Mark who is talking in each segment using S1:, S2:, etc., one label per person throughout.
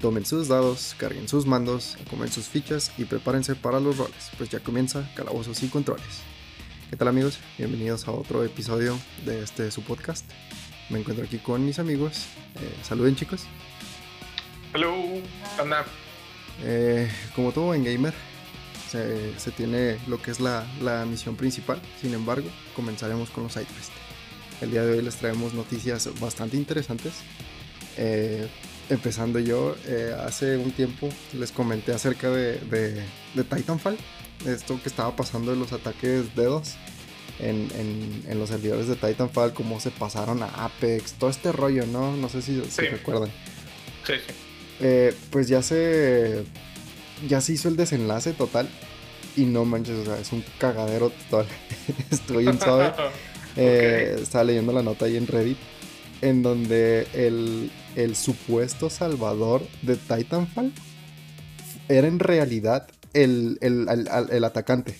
S1: Tomen sus dados, carguen sus mandos, comen sus fichas y prepárense para los roles, pues ya comienza Calabozos y Controles. ¿Qué tal amigos? Bienvenidos a otro episodio de este su podcast. Me encuentro aquí con mis amigos. Eh, saluden chicos.
S2: Hello, anda.
S1: Eh, como todo en gamer, se, se tiene lo que es la, la, misión principal. Sin embargo, comenzaremos con los sidequests. El día de hoy les traemos noticias bastante interesantes. Eh, empezando yo, eh, hace un tiempo les comenté acerca de, de, de, Titanfall, esto que estaba pasando de los ataques dedos en, en, en, los servidores de Titanfall, cómo se pasaron a Apex, todo este rollo, ¿no? No sé si,
S2: Sí.
S1: si recuerdan.
S2: Sí, sí.
S1: Eh, pues ya se, ya se hizo el desenlace total y no manches, o sea, es un cagadero total. Estoy en. Eh, Estaba leyendo la nota ahí en Reddit en donde el, el supuesto salvador de Titanfall era en realidad el, el, el, el atacante.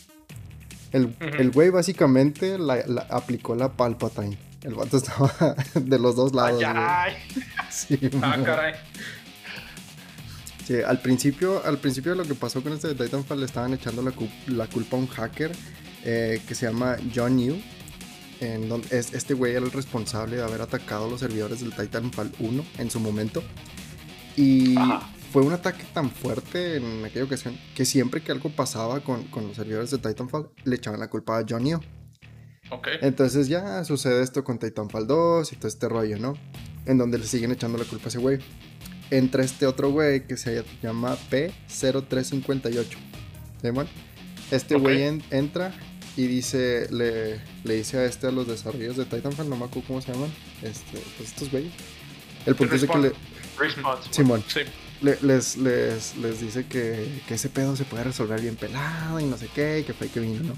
S1: El, el güey básicamente la, la- aplicó la Palpatine. El vato estaba de los dos lados.
S2: Ay.
S1: Sí,
S2: Ah, caray.
S1: Sí, al principio, al principio de lo que pasó con este de Titanfall le estaban echando la culpa a un hacker eh, que se llama John New. En donde es, este güey era el responsable de haber atacado los servidores del Titanfall 1 en su momento. Y
S2: Ajá.
S1: fue un ataque tan fuerte en aquella ocasión que siempre que algo pasaba con, con los servidores de Titanfall le echaban la culpa a John New.
S2: Ok.
S1: Entonces ya sucede esto con Titanfall 2 y todo este rollo, ¿no? En donde le siguen echando la culpa a ese güey. Entra este otro güey que se llama P0358. ¿Simón? Este güey en- entra y dice, le, le dice a este a los desarrollos de Titanfall, no me acuerdo cómo se llaman, este, pues estos güeyes. El punto es de que le,
S2: Respawn.
S1: Simón.
S2: Sí.
S1: le- les, les, les dice que, que ese pedo se puede resolver bien pelado y no sé qué, y que fue que vino, ¿no?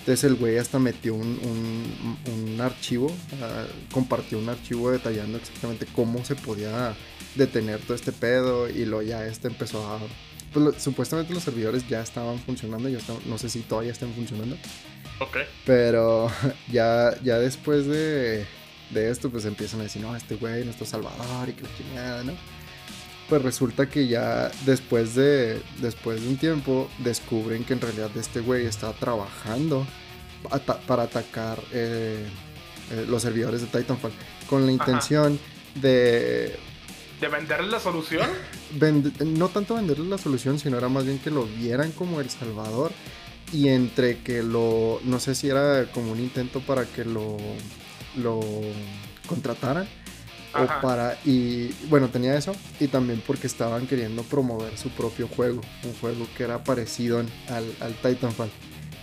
S1: Entonces el güey hasta metió un, un, un archivo, ah, compartió un archivo detallando exactamente cómo se podía detener todo este pedo y luego ya este empezó a... Pues lo- supuestamente los servidores ya estaban funcionando, ya estaban- no sé si todavía están funcionando,
S2: Ok.
S1: pero ya, ya después de, de esto, pues empiezan a decir, no, este güey, nuestro salvador y que la chingada, ¿no? Pues resulta que ya después de, después de un tiempo descubren que en realidad este güey está trabajando ata- para atacar eh, eh, los servidores de Titanfall con la
S2: Ajá.
S1: intención de
S2: ¿De venderle la solución?
S1: vend- no tanto venderles la solución, sino era más bien que lo vieran como el Salvador y entre que lo, no sé si era como un intento para que lo, lo contrataran
S2: Ajá.
S1: o para, y bueno, tenía eso y también porque estaban queriendo promover su propio juego, un juego que era parecido al, al Titanfall.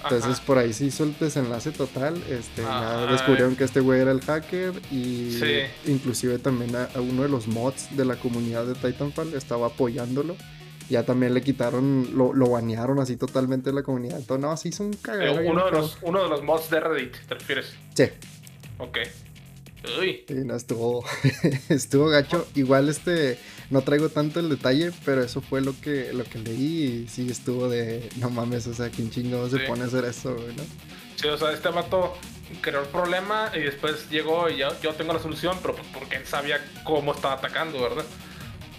S1: Entonces
S2: Ajá.
S1: por ahí se hizo el desenlace total. Este, ya descubrieron que este güey era el hacker y
S2: Sí.
S1: inclusive también a, a uno de los mods de la comunidad de Titanfall estaba apoyándolo. Ya también le quitaron, lo, lo banearon así totalmente de la comunidad. Entonces, no, se hizo un
S2: Eh,
S1: cagadero. bien
S2: uno, de los, uno de los mods de Reddit, ¿te refieres?
S1: Sí,
S2: Ok. Uy.
S1: sí, no, estuvo, estuvo gacho. Igual este, no traigo tanto el detalle, pero eso fue lo que, lo que leí y sí estuvo de, no mames, o sea, ¿quién chingado se
S2: Sí.
S1: pone a hacer eso, güey, no?
S2: Sí, o sea, este vato creó el problema y después llegó y ya, yo tengo la solución, pero pues porque él sabía cómo estaba atacando, ¿verdad?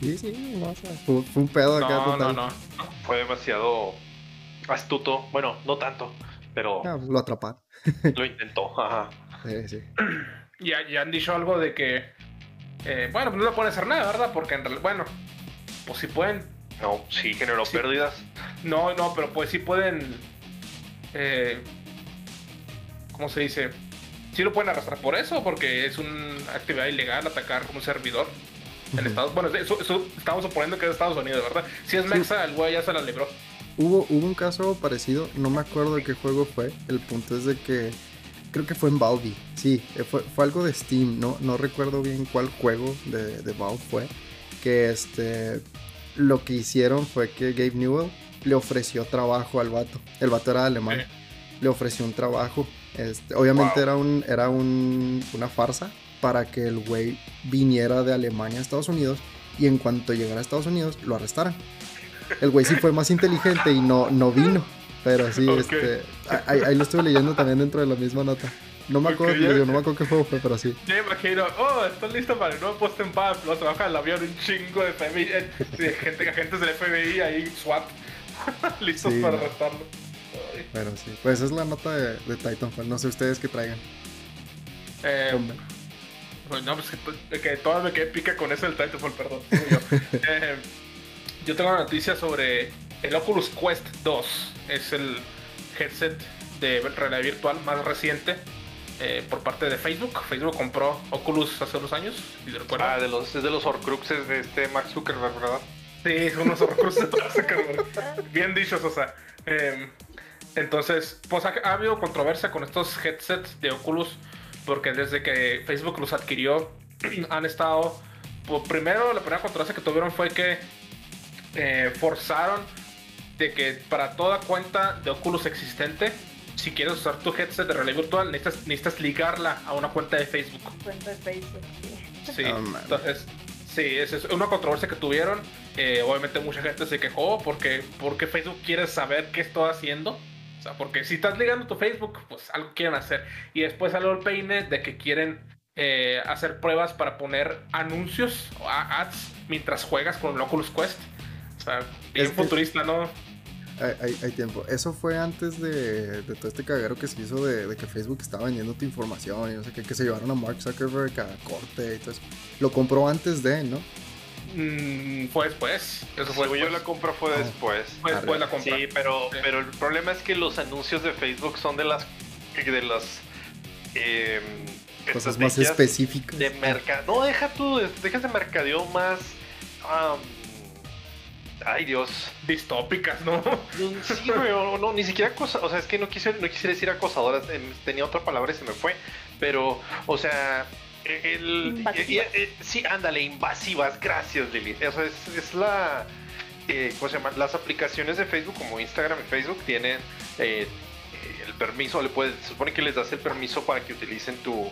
S1: Sí, sí, no, o sea, fue, fue un pedo acá
S2: No, no,
S1: total.
S2: no.
S3: fue demasiado astuto. Bueno, no tanto, pero
S1: Ah, lo atraparon.
S3: lo intentó. Ajá.
S1: Sí, sí.
S2: Ya, ya han dicho algo de que, eh, bueno, pues no le pueden hacer nada, ¿verdad? Porque en realidad, bueno, pues sí pueden.
S3: No, sí generó
S2: Sí.
S3: pérdidas.
S2: No, no, pero pues sí pueden. Eh, ¿Cómo se dice? Sí lo pueden arrastrar por eso, porque es una actividad ilegal atacar un servidor en. Estados Bueno, eso, eso estamos suponiendo que es Estados Unidos, ¿verdad? Si es
S1: Sí.
S2: Mexa, el güey ya se la libró.
S1: Hubo, hubo un caso parecido, no me acuerdo de qué juego fue. El punto es de que creo que fue en Valve. Sí, eh, fue, fue algo de Steam. No, no recuerdo bien cuál juego de, de Valve fue. Que este lo que hicieron fue que Gabe Newell le ofreció trabajo al vato. El vato era alemán. Le ofreció un trabajo. Este, obviamente
S2: Wow.
S1: era un, era un, una farsa para que el güey viniera de Alemania a Estados Unidos y en cuanto llegara a Estados Unidos lo arrestaran. El güey sí fue más inteligente y no, no vino. Pero sí, este, ahí, ahí lo estuve leyendo también dentro de la misma nota. No me acuerdo,
S2: yo-
S1: no me acuerdo qué juego fue, pero sí.
S2: Yo imagino, oh, ¿estás listo para el nuevo post en PAP? Luego se baja el avión un chingo de FBI, eh, de gente, agentes del FBI ahí, SWAT, listos
S1: Sí,
S2: para
S1: no.
S2: arrestarlo. Ay.
S1: Pero sí. Pues esa es la nota de, de Titanfall. No sé ustedes qué traigan.
S2: Eh, pues no, pues que, to- que todavía me quedé pica con eso del Titanfall, perdón. yo. Eh, yo tengo una noticia sobre el Oculus Quest 2. Es el headset de realidad virtual más reciente eh, por parte de Facebook. Facebook compró Oculus hace unos años, si.
S3: Ah, de los, es de los Horcruxes de este Max Zuckerberg, ¿verdad?
S2: Sí, son unos recursos de Zuckerberg. Bien dichos, o sea. eh, entonces, pues ha, ha habido controversia con estos headsets de Oculus, porque desde que Facebook los adquirió, han estado. Pues, primero, la primera controversia que tuvieron fue que eh, forzaron de que para toda cuenta de Oculus existente, si quieres usar tu headset de realidad virtual, necesitas, necesitas ligarla a una cuenta de Facebook.
S4: Cuenta de Facebook, sí.
S2: Sí, entonces, sí, esa es una controversia que tuvieron. Eh, obviamente mucha gente se quejó porque, porque Facebook quiere saber qué estoy haciendo. O sea, porque si estás ligando tu Facebook, pues algo quieren hacer. Y después salió el peine de que quieren eh, hacer pruebas para poner anuncios o ads mientras juegas con el Oculus Quest. O sea, bien
S1: Es
S2: futurista, ¿no?
S1: Hay, hay- hay tiempo. Eso fue antes de, de todo este cagadero que se hizo de, de que Facebook estaba vendiendo tu información y no sé qué, que se llevaron a Mark Zuckerberg a corte y todo eso. Lo compró antes de, ¿no?
S2: Mm, fue después. Eso fue
S3: Según yo
S2: después.
S3: la compra fue
S1: Ah.
S3: después.
S2: Fue después la compra.
S3: Sí, pero,
S2: Sí.
S3: pero el problema es que los anuncios de Facebook son de las de las eh,
S1: Cosas más específicas.
S3: de mercado. No, deja tú, dejas de mercadeo más. Ay Dios.
S2: Distópicas, ¿no?
S3: Sí, güey, o no, ni siquiera cosa, o sea, es que no quise, no quisiera decir acosadoras, em, tenía otra palabra y se me fue, pero, o sea, el,
S4: Invasivas.
S3: eh, eh, sí, ándale, invasivas, gracias Lili, o sea, es, es la, eh, ¿cómo se llama? Las aplicaciones de Facebook como Instagram y Facebook tienen eh, eh, el permiso, le puedes, se supone que les das el permiso para que utilicen tu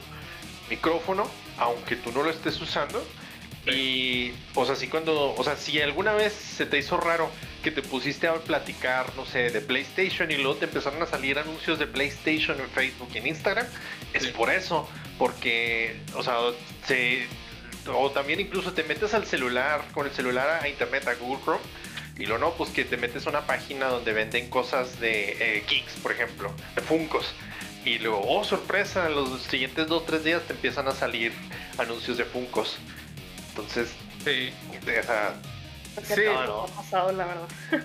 S3: micrófono, aunque tú no lo estés usando. Y, o sea, si cuando, o sea, si alguna vez se te hizo raro que te pusiste a platicar, no sé, de PlayStation y luego te empezaron a salir anuncios de PlayStation en Facebook y en Instagram, es
S2: Sí.
S3: por eso, porque, o sea, se, o también incluso te metes al celular, con el celular a internet, a Google Chrome, y lo no, pues que te metes a una página donde venden cosas de eh, geeks, por ejemplo, de Funcos. Y luego, oh sorpresa, los siguientes 2-3 días te empiezan a salir anuncios de Funcos. Entonces,
S2: Sí.
S3: o sea,
S4: Porque
S2: Sí.
S4: ha pasado, la verdad.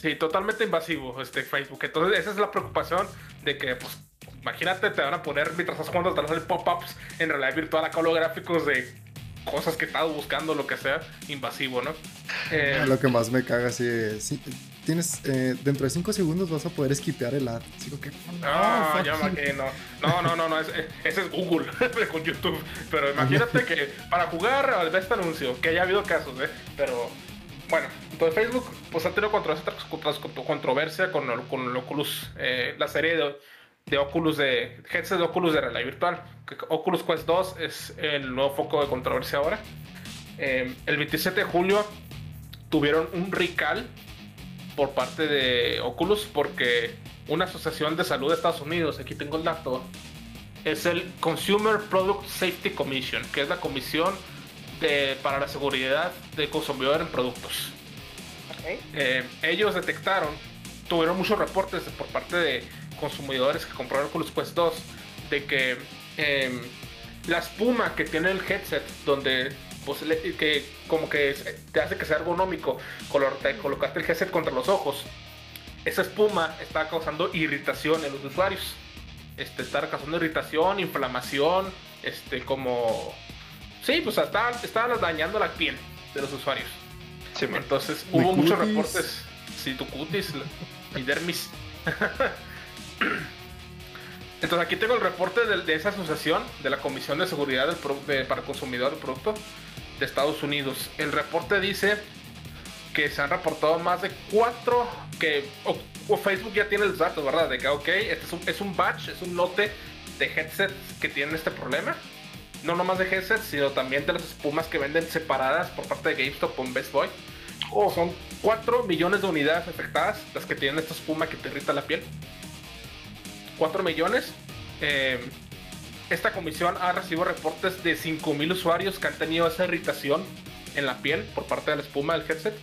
S2: Sí, totalmente invasivo este Facebook. Entonces, esa es la preocupación de que, pues, imagínate, te van a poner mientras estás jugando, te van a salir pop-ups en realidad virtual, acá holográficos de cosas que estás buscando, lo que sea, invasivo, ¿no? Eh,
S1: Lo que más me caga así es, sí, tienes, eh, dentro de 5 segundos vas a poder esquipear el ad. Digo que, fuck
S2: ya me
S1: you.
S2: imagino. No, no, no, no, es- ese es Google con YouTube. Pero imagínate que para jugar ve este anuncio, que haya habido casos, ¿eh? Pero bueno, entonces Facebook pues ha tenido controversia con, el- con el Oculus, eh, la serie de, de Oculus de headset de Oculus de realidad virtual. Oculus Quest 2 es el nuevo foco de controversia ahora. Eh, el 27 de julio tuvieron un recall por parte de Oculus porque una asociación de salud de Estados Unidos, aquí tengo el dato, es el Consumer Product Safety Commission, que es la comisión de, para la seguridad del consumidor en productos. Eh, ellos detectaron, tuvieron muchos reportes por parte de consumidores que compraron Oculus Quest 2 de que eh, la espuma que tiene el headset, donde pues, le- que como que te hace que sea ergonómico color- te- colocarte el headset contra los ojos, esa espuma está causando irritación en los usuarios. Este, está causando irritación, inflamación, este, como... Sí, pues está, está dañando la piel de los usuarios.
S3: sí.
S2: Entonces
S1: Mi
S2: hubo muchos reportes. Sí, tu cutis, la- mi dermis. Entonces aquí tengo el reporte de, esa asociación, de la Comisión de Seguridad del para Consumidor del Producto de Estados Unidos. El reporte dice que se han reportado más de cuatro, que o, o Facebook ya tiene los datos, ¿verdad? De que, ok, este es un, es un batch, es un lote de headsets que tienen este problema. No nomás de headsets, sino también de las espumas que venden separadas por parte de GameStop con Best Boy. Oh, son 4 millones de unidades afectadas las que tienen esta espuma que te irrita la piel. 4 millones Eh, esta comisión ha recibido reportes de 5.000 usuarios que han tenido esa irritación en la piel por parte de la espuma del headset,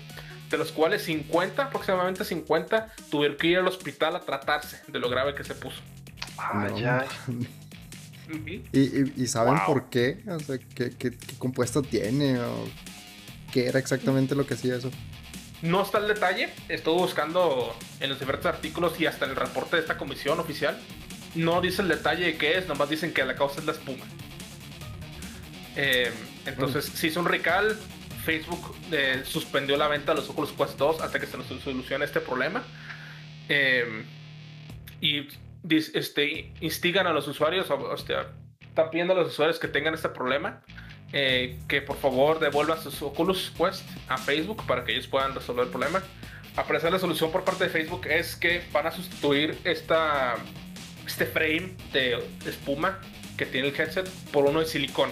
S2: de los cuales 50, aproximadamente 50, tuvieron que ir al hospital a tratarse de lo grave que se puso.
S3: Ah,
S1: No,
S3: ya.
S2: Ujú.
S1: ¿Y, y, y saben
S3: Wow.
S1: por qué? O sea, ¿qué, qué, qué compuesto tiene? ¿O qué era exactamente lo que hacía eso?
S2: No está el detalle, estuve buscando en los diferentes artículos y hasta en el reporte de esta comisión oficial. No dice el detalle de qué es, nomás dicen que la causa es la espuma. Eh, entonces, si es un recal, Facebook eh, suspendió la venta de los Oculus Quest 2 hasta que se nos solucione este problema. Eh, y este, instigan a los usuarios, o, o sea, están pidiendo a los usuarios que tengan este problema eh, que por favor devuelvan sus Oculus Quest a Facebook para que ellos puedan resolver el problema. A parecer la solución por parte de Facebook es que van a sustituir esta, este frame de espuma que tiene el headset por uno de silicón.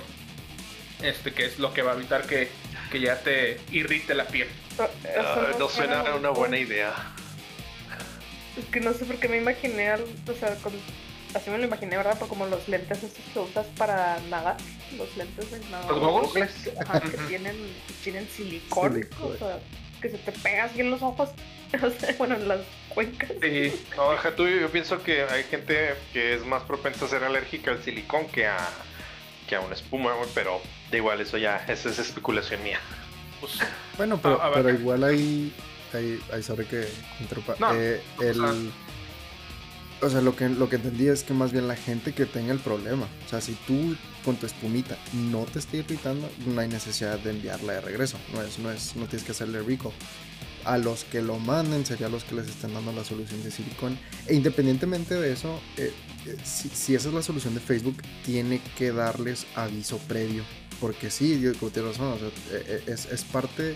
S2: Este que es lo que va a evitar que, que ya te irrite la piel.
S4: Eso
S3: Ah, no suena una buena idea.
S4: Es que no sé por qué me imaginé, al- o sea, con- así me lo imaginé, ¿verdad? Pero como los lentes esos que usas para nadar, los lentes de nadar.
S2: ¿Los goggles?
S4: Que, ajá, que tienen, tienen silicón,
S1: Silicón.
S4: o sea, que se te pega así en los ojos, o sea, bueno, en las cuencas.
S2: Sí,
S3: No, deja tú, yo pienso que hay gente que es más propensa a ser alérgica al silicón que a, que a una espuma, güey, pero da igual, eso ya, esa es especulación mía.
S2: pues,
S1: Bueno, pero,
S2: A- a ver.
S1: pero igual ahí, ahí, ahí sobre que.
S2: No,
S1: Eh, el,
S2: sea-
S1: o sea, lo que, lo que entendí es que más bien la gente que tenga el problema. O sea, si tú con tu espumita no te está irritando, no hay necesidad de enviarla de regreso. No es, no es, no tienes que hacerle recall. A los que lo manden sería los que les estén dando la solución de silicón. E independientemente de eso, eh, eh, si, si esa es la solución de Facebook, tiene que darles aviso previo. Porque sí, yo tienes razón, o sea, eh, eh, es, es parte.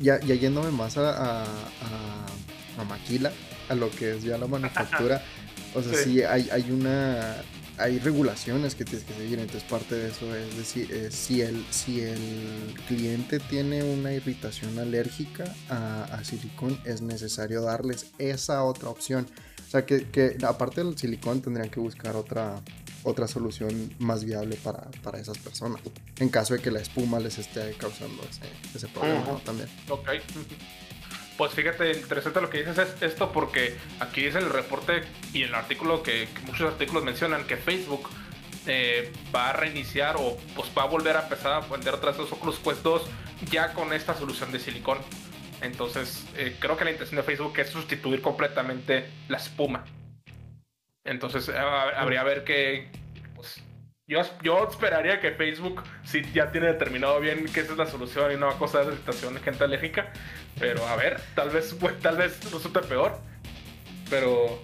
S1: Ya, ya yéndome más a, a, a- a maquila, a lo que es ya la manufactura. O sea,
S2: Sí.
S1: sí, hay, hay una. Hay regulaciones que tienes que seguir, entonces parte de eso es decir, eh, si, el, si el cliente tiene una irritación alérgica a, a silicón, es necesario darles esa otra opción. O sea, que, que aparte del silicón tendrían que buscar otra, otra solución más viable para, para esas personas. En caso de que la espuma les esté causando ese, ese problema ¿no?
S3: Ujú.
S1: también.
S2: Ok. Pues fíjate, interesante lo que dices es esto porque aquí dice el reporte y el artículo que, muchos artículos mencionan que Facebook eh, va a reiniciar o pues va a volver a empezar a vender otras dos Oculus Quest 2 ya con esta solución de silicón. Entonces eh, creo que la intención de Facebook es sustituir completamente la espuma. Entonces habría a ver que pues, yo, yo esperaría que Facebook si ya tiene determinado bien que esa es la solución y no va a causar irritación de gente alérgica. Pero a ver, tal vez, pues, tal vez resulte peor. Pero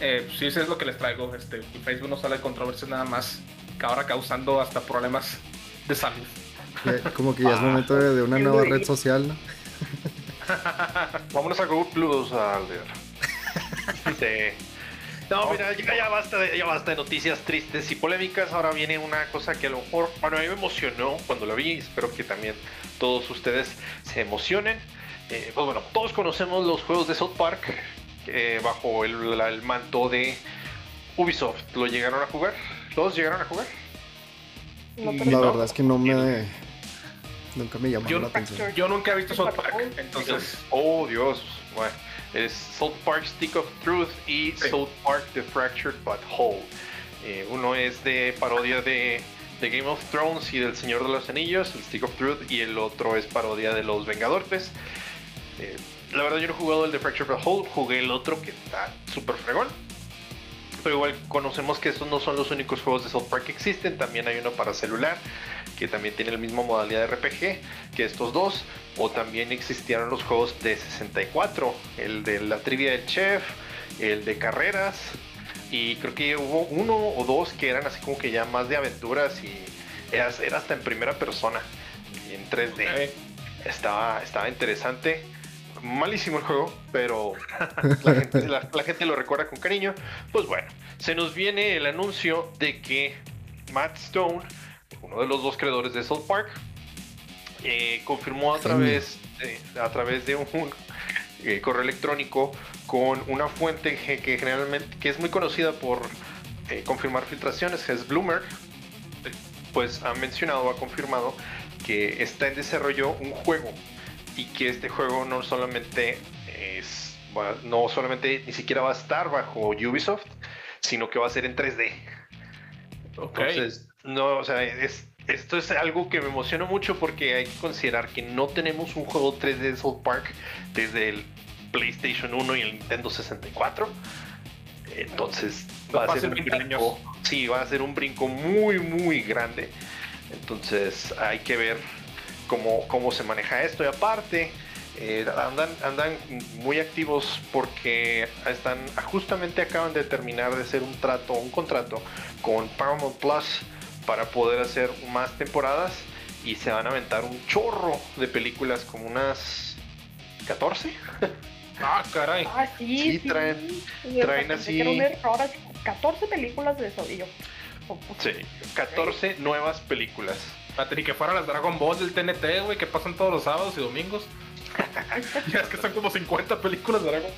S2: eh, sí, eso es lo que les traigo. Este, Facebook no sale de controversia nada más que ahora causando hasta problemas de salud.
S1: Como que ya es
S3: Ah,
S1: momento de, de una
S4: qué
S1: nueva red social, ¿no?
S3: Vámonos a Google Plus, Alder. Sí. No, mira, ya, ya basta de, ya basta de noticias tristes y polémicas. Ahora viene una cosa que a lo mejor, bueno, a mí me emocionó cuando la vi. y Espero que también todos ustedes se emocionen. Eh, pues bueno, todos conocemos los juegos de South Park eh, bajo el, la- el manto de Ubisoft. ¿Lo llegaron a jugar? ¿Todos llegaron a jugar?
S4: No,
S2: La
S4: pero
S1: La
S4: no.
S1: verdad es que no me. Nunca me llamó
S2: Yo-
S1: la atención.
S2: Yo nunca he visto South Park, entonces
S3: Oh, Dios. Bueno, es South Park Stick of Truth y
S2: Sí.
S3: South Park The Fractured But Whole. Eh, uno es de parodia de, de Game of Thrones y del Señor de los Anillos, el Stick of Truth, y el otro es parodia de Los Vengadores. Eh, la verdad, yo no he jugado el de Fractured But Whole, jugué el otro que está súper fregón. Pero igual conocemos que estos no son los únicos juegos de South Park que existen. También hay uno para celular que también tiene la misma modalidad de RPG que estos dos. O también existieron los juegos de 64, el de la trivia del chef, el de carreras. Y creo que hubo uno o dos que eran así como que ya más de aventuras y era, era hasta en primera persona en 3D.
S2: eh,
S3: Estaba, estaba interesante. Malísimo el juego, pero la gente, la- la gente lo recuerda con cariño. Pues bueno, se nos viene el anuncio de que Matt Stone, uno de los dos creadores de South Park, eh, confirmó a través, de, a través de un eh, correo electrónico con una fuente que, que generalmente que es muy conocida por eh, confirmar filtraciones, es Bloomer, pues ha mencionado, ha confirmado que está en desarrollo un juego y que este juego no solamente es, no solamente ni siquiera va a estar bajo Ubisoft, sino que va a ser en 3D. Entonces, no, o sea, esto es algo que me emociona mucho porque hay que considerar que no tenemos un juego 3D de South Park desde el PlayStation 1 y el Nintendo 64. Entonces va a ser un brinco. Sí, va a ser un brinco muy, muy grande. Entonces hay que ver cómo, cómo se maneja esto. Y aparte, eh, andan, andan muy activos porque están justamente acaban de terminar de hacer un trato, un contrato con Paramount Plus para poder hacer más temporadas y se van a aventar un chorro de películas como unas 14.
S2: Ah, caray.
S4: Ah, sí,
S3: sí, traen, traen así.
S4: 14 películas de eso, y yo.
S3: Sí, 14 nuevas películas.
S2: Ni que fueran las Dragon Ball del TNT, güey, que pasan todos los sábados y domingos. ya es que son como 50 películas de Dragon.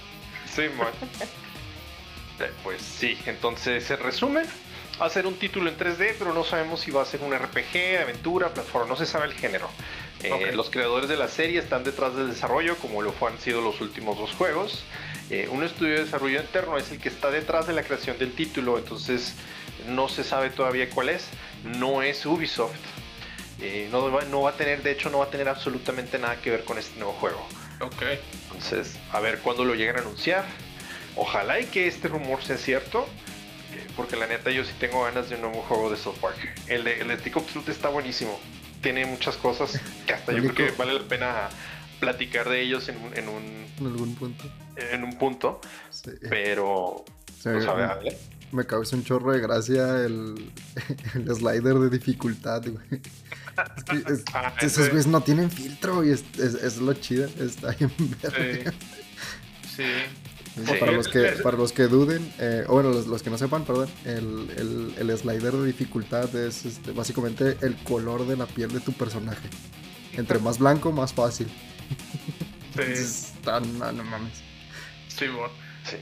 S3: Sí, man. Eh, pues sí, entonces se resume. Va a ser un título en 3D, pero no sabemos si va a ser un RPG, aventura, plataforma, no se sabe el género. Eh, los creadores de la serie están detrás del desarrollo, como lo han sido los últimos dos juegos. Eh, un estudio de desarrollo interno es el que está detrás de la creación del título, entonces no se sabe todavía cuál es. No es Ubisoft. Eh, no, va, no va a tener, de hecho, no va a tener absolutamente nada que ver con este nuevo juego.
S2: Ok.
S3: Entonces, a ver cuándo lo llegan a anunciar. Ojalá y que este rumor sea cierto. Porque la neta yo sí tengo ganas de un nuevo juego de South Park. El de, el de Truth está buenísimo tiene muchas cosas que hasta yo creo que vale la pena platicar de ellos en, en un...
S1: En algún punto.
S3: En un punto. Pero... Pues,
S1: me causa un chorro de gracia el, el slider de dificultad, güey. Es que ah, esos güeyes no tienen filtro y es, es, lo chido. Está bien
S2: verde. Sí. sí.
S1: Para, los que, para los que duden, eh, o bueno, los, que no sepan, perdón, el, el, slider de dificultad es este, básicamente el color de la piel de tu personaje. Entre más blanco, más fácil.
S2: Sí.
S1: está, no, mames.
S2: Sí, bueno. Sí.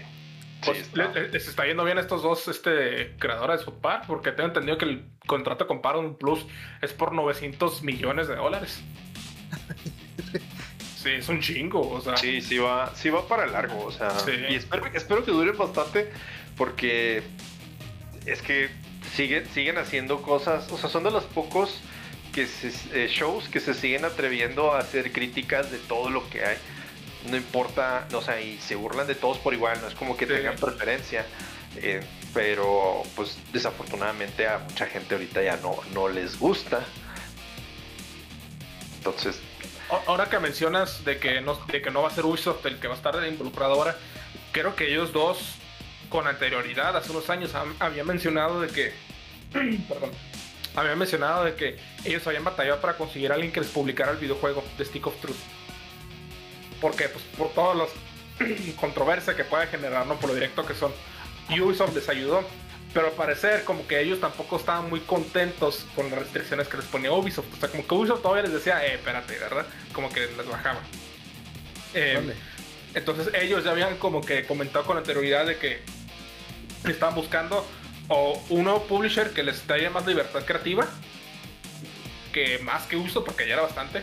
S2: Pues, les está yendo bien estos dos este, creadores de Park porque tengo entendido que el contrato con Paramount Plus es por 900 millones de dólares. Sí, es un chingo, o sea.
S3: Sí, sí va, sí va para largo, o sea. Y espero, espero que dure bastante porque es que siguen, siguen haciendo cosas, o sea, son de los pocos que eh, shows que se siguen atreviendo a hacer críticas de todo lo que hay. No importa, o sea, y se burlan de todos por igual, no es como que tengan preferencia. Eh, pero pues desafortunadamente a mucha gente ahorita ya no, no les gusta. Entonces,
S2: ahora que mencionas de que, no, de que no va a ser Ubisoft el que va a estar involucrado ahora, creo que ellos dos, con anterioridad, hace unos años, habían mencionado de que. perdón. Habían mencionado de que ellos habían batallado para conseguir a alguien que les publicara el videojuego de Stick of Truth. Porque, pues, por todas las controversias que puede generar, ¿no? Por lo directo que son. Ubisoft les ayudó pero al parecer como que ellos tampoco estaban muy contentos con las restricciones que les ponía Ubisoft. O sea, como que Ubisoft todavía les decía, eh, espérate, ¿verdad? Como que les bajaba. Eh, entonces ellos ya habían como que comentado con anterioridad de que estaban buscando o un nuevo publisher que les daría más libertad creativa, que más que Ubisoft, porque ya era bastante,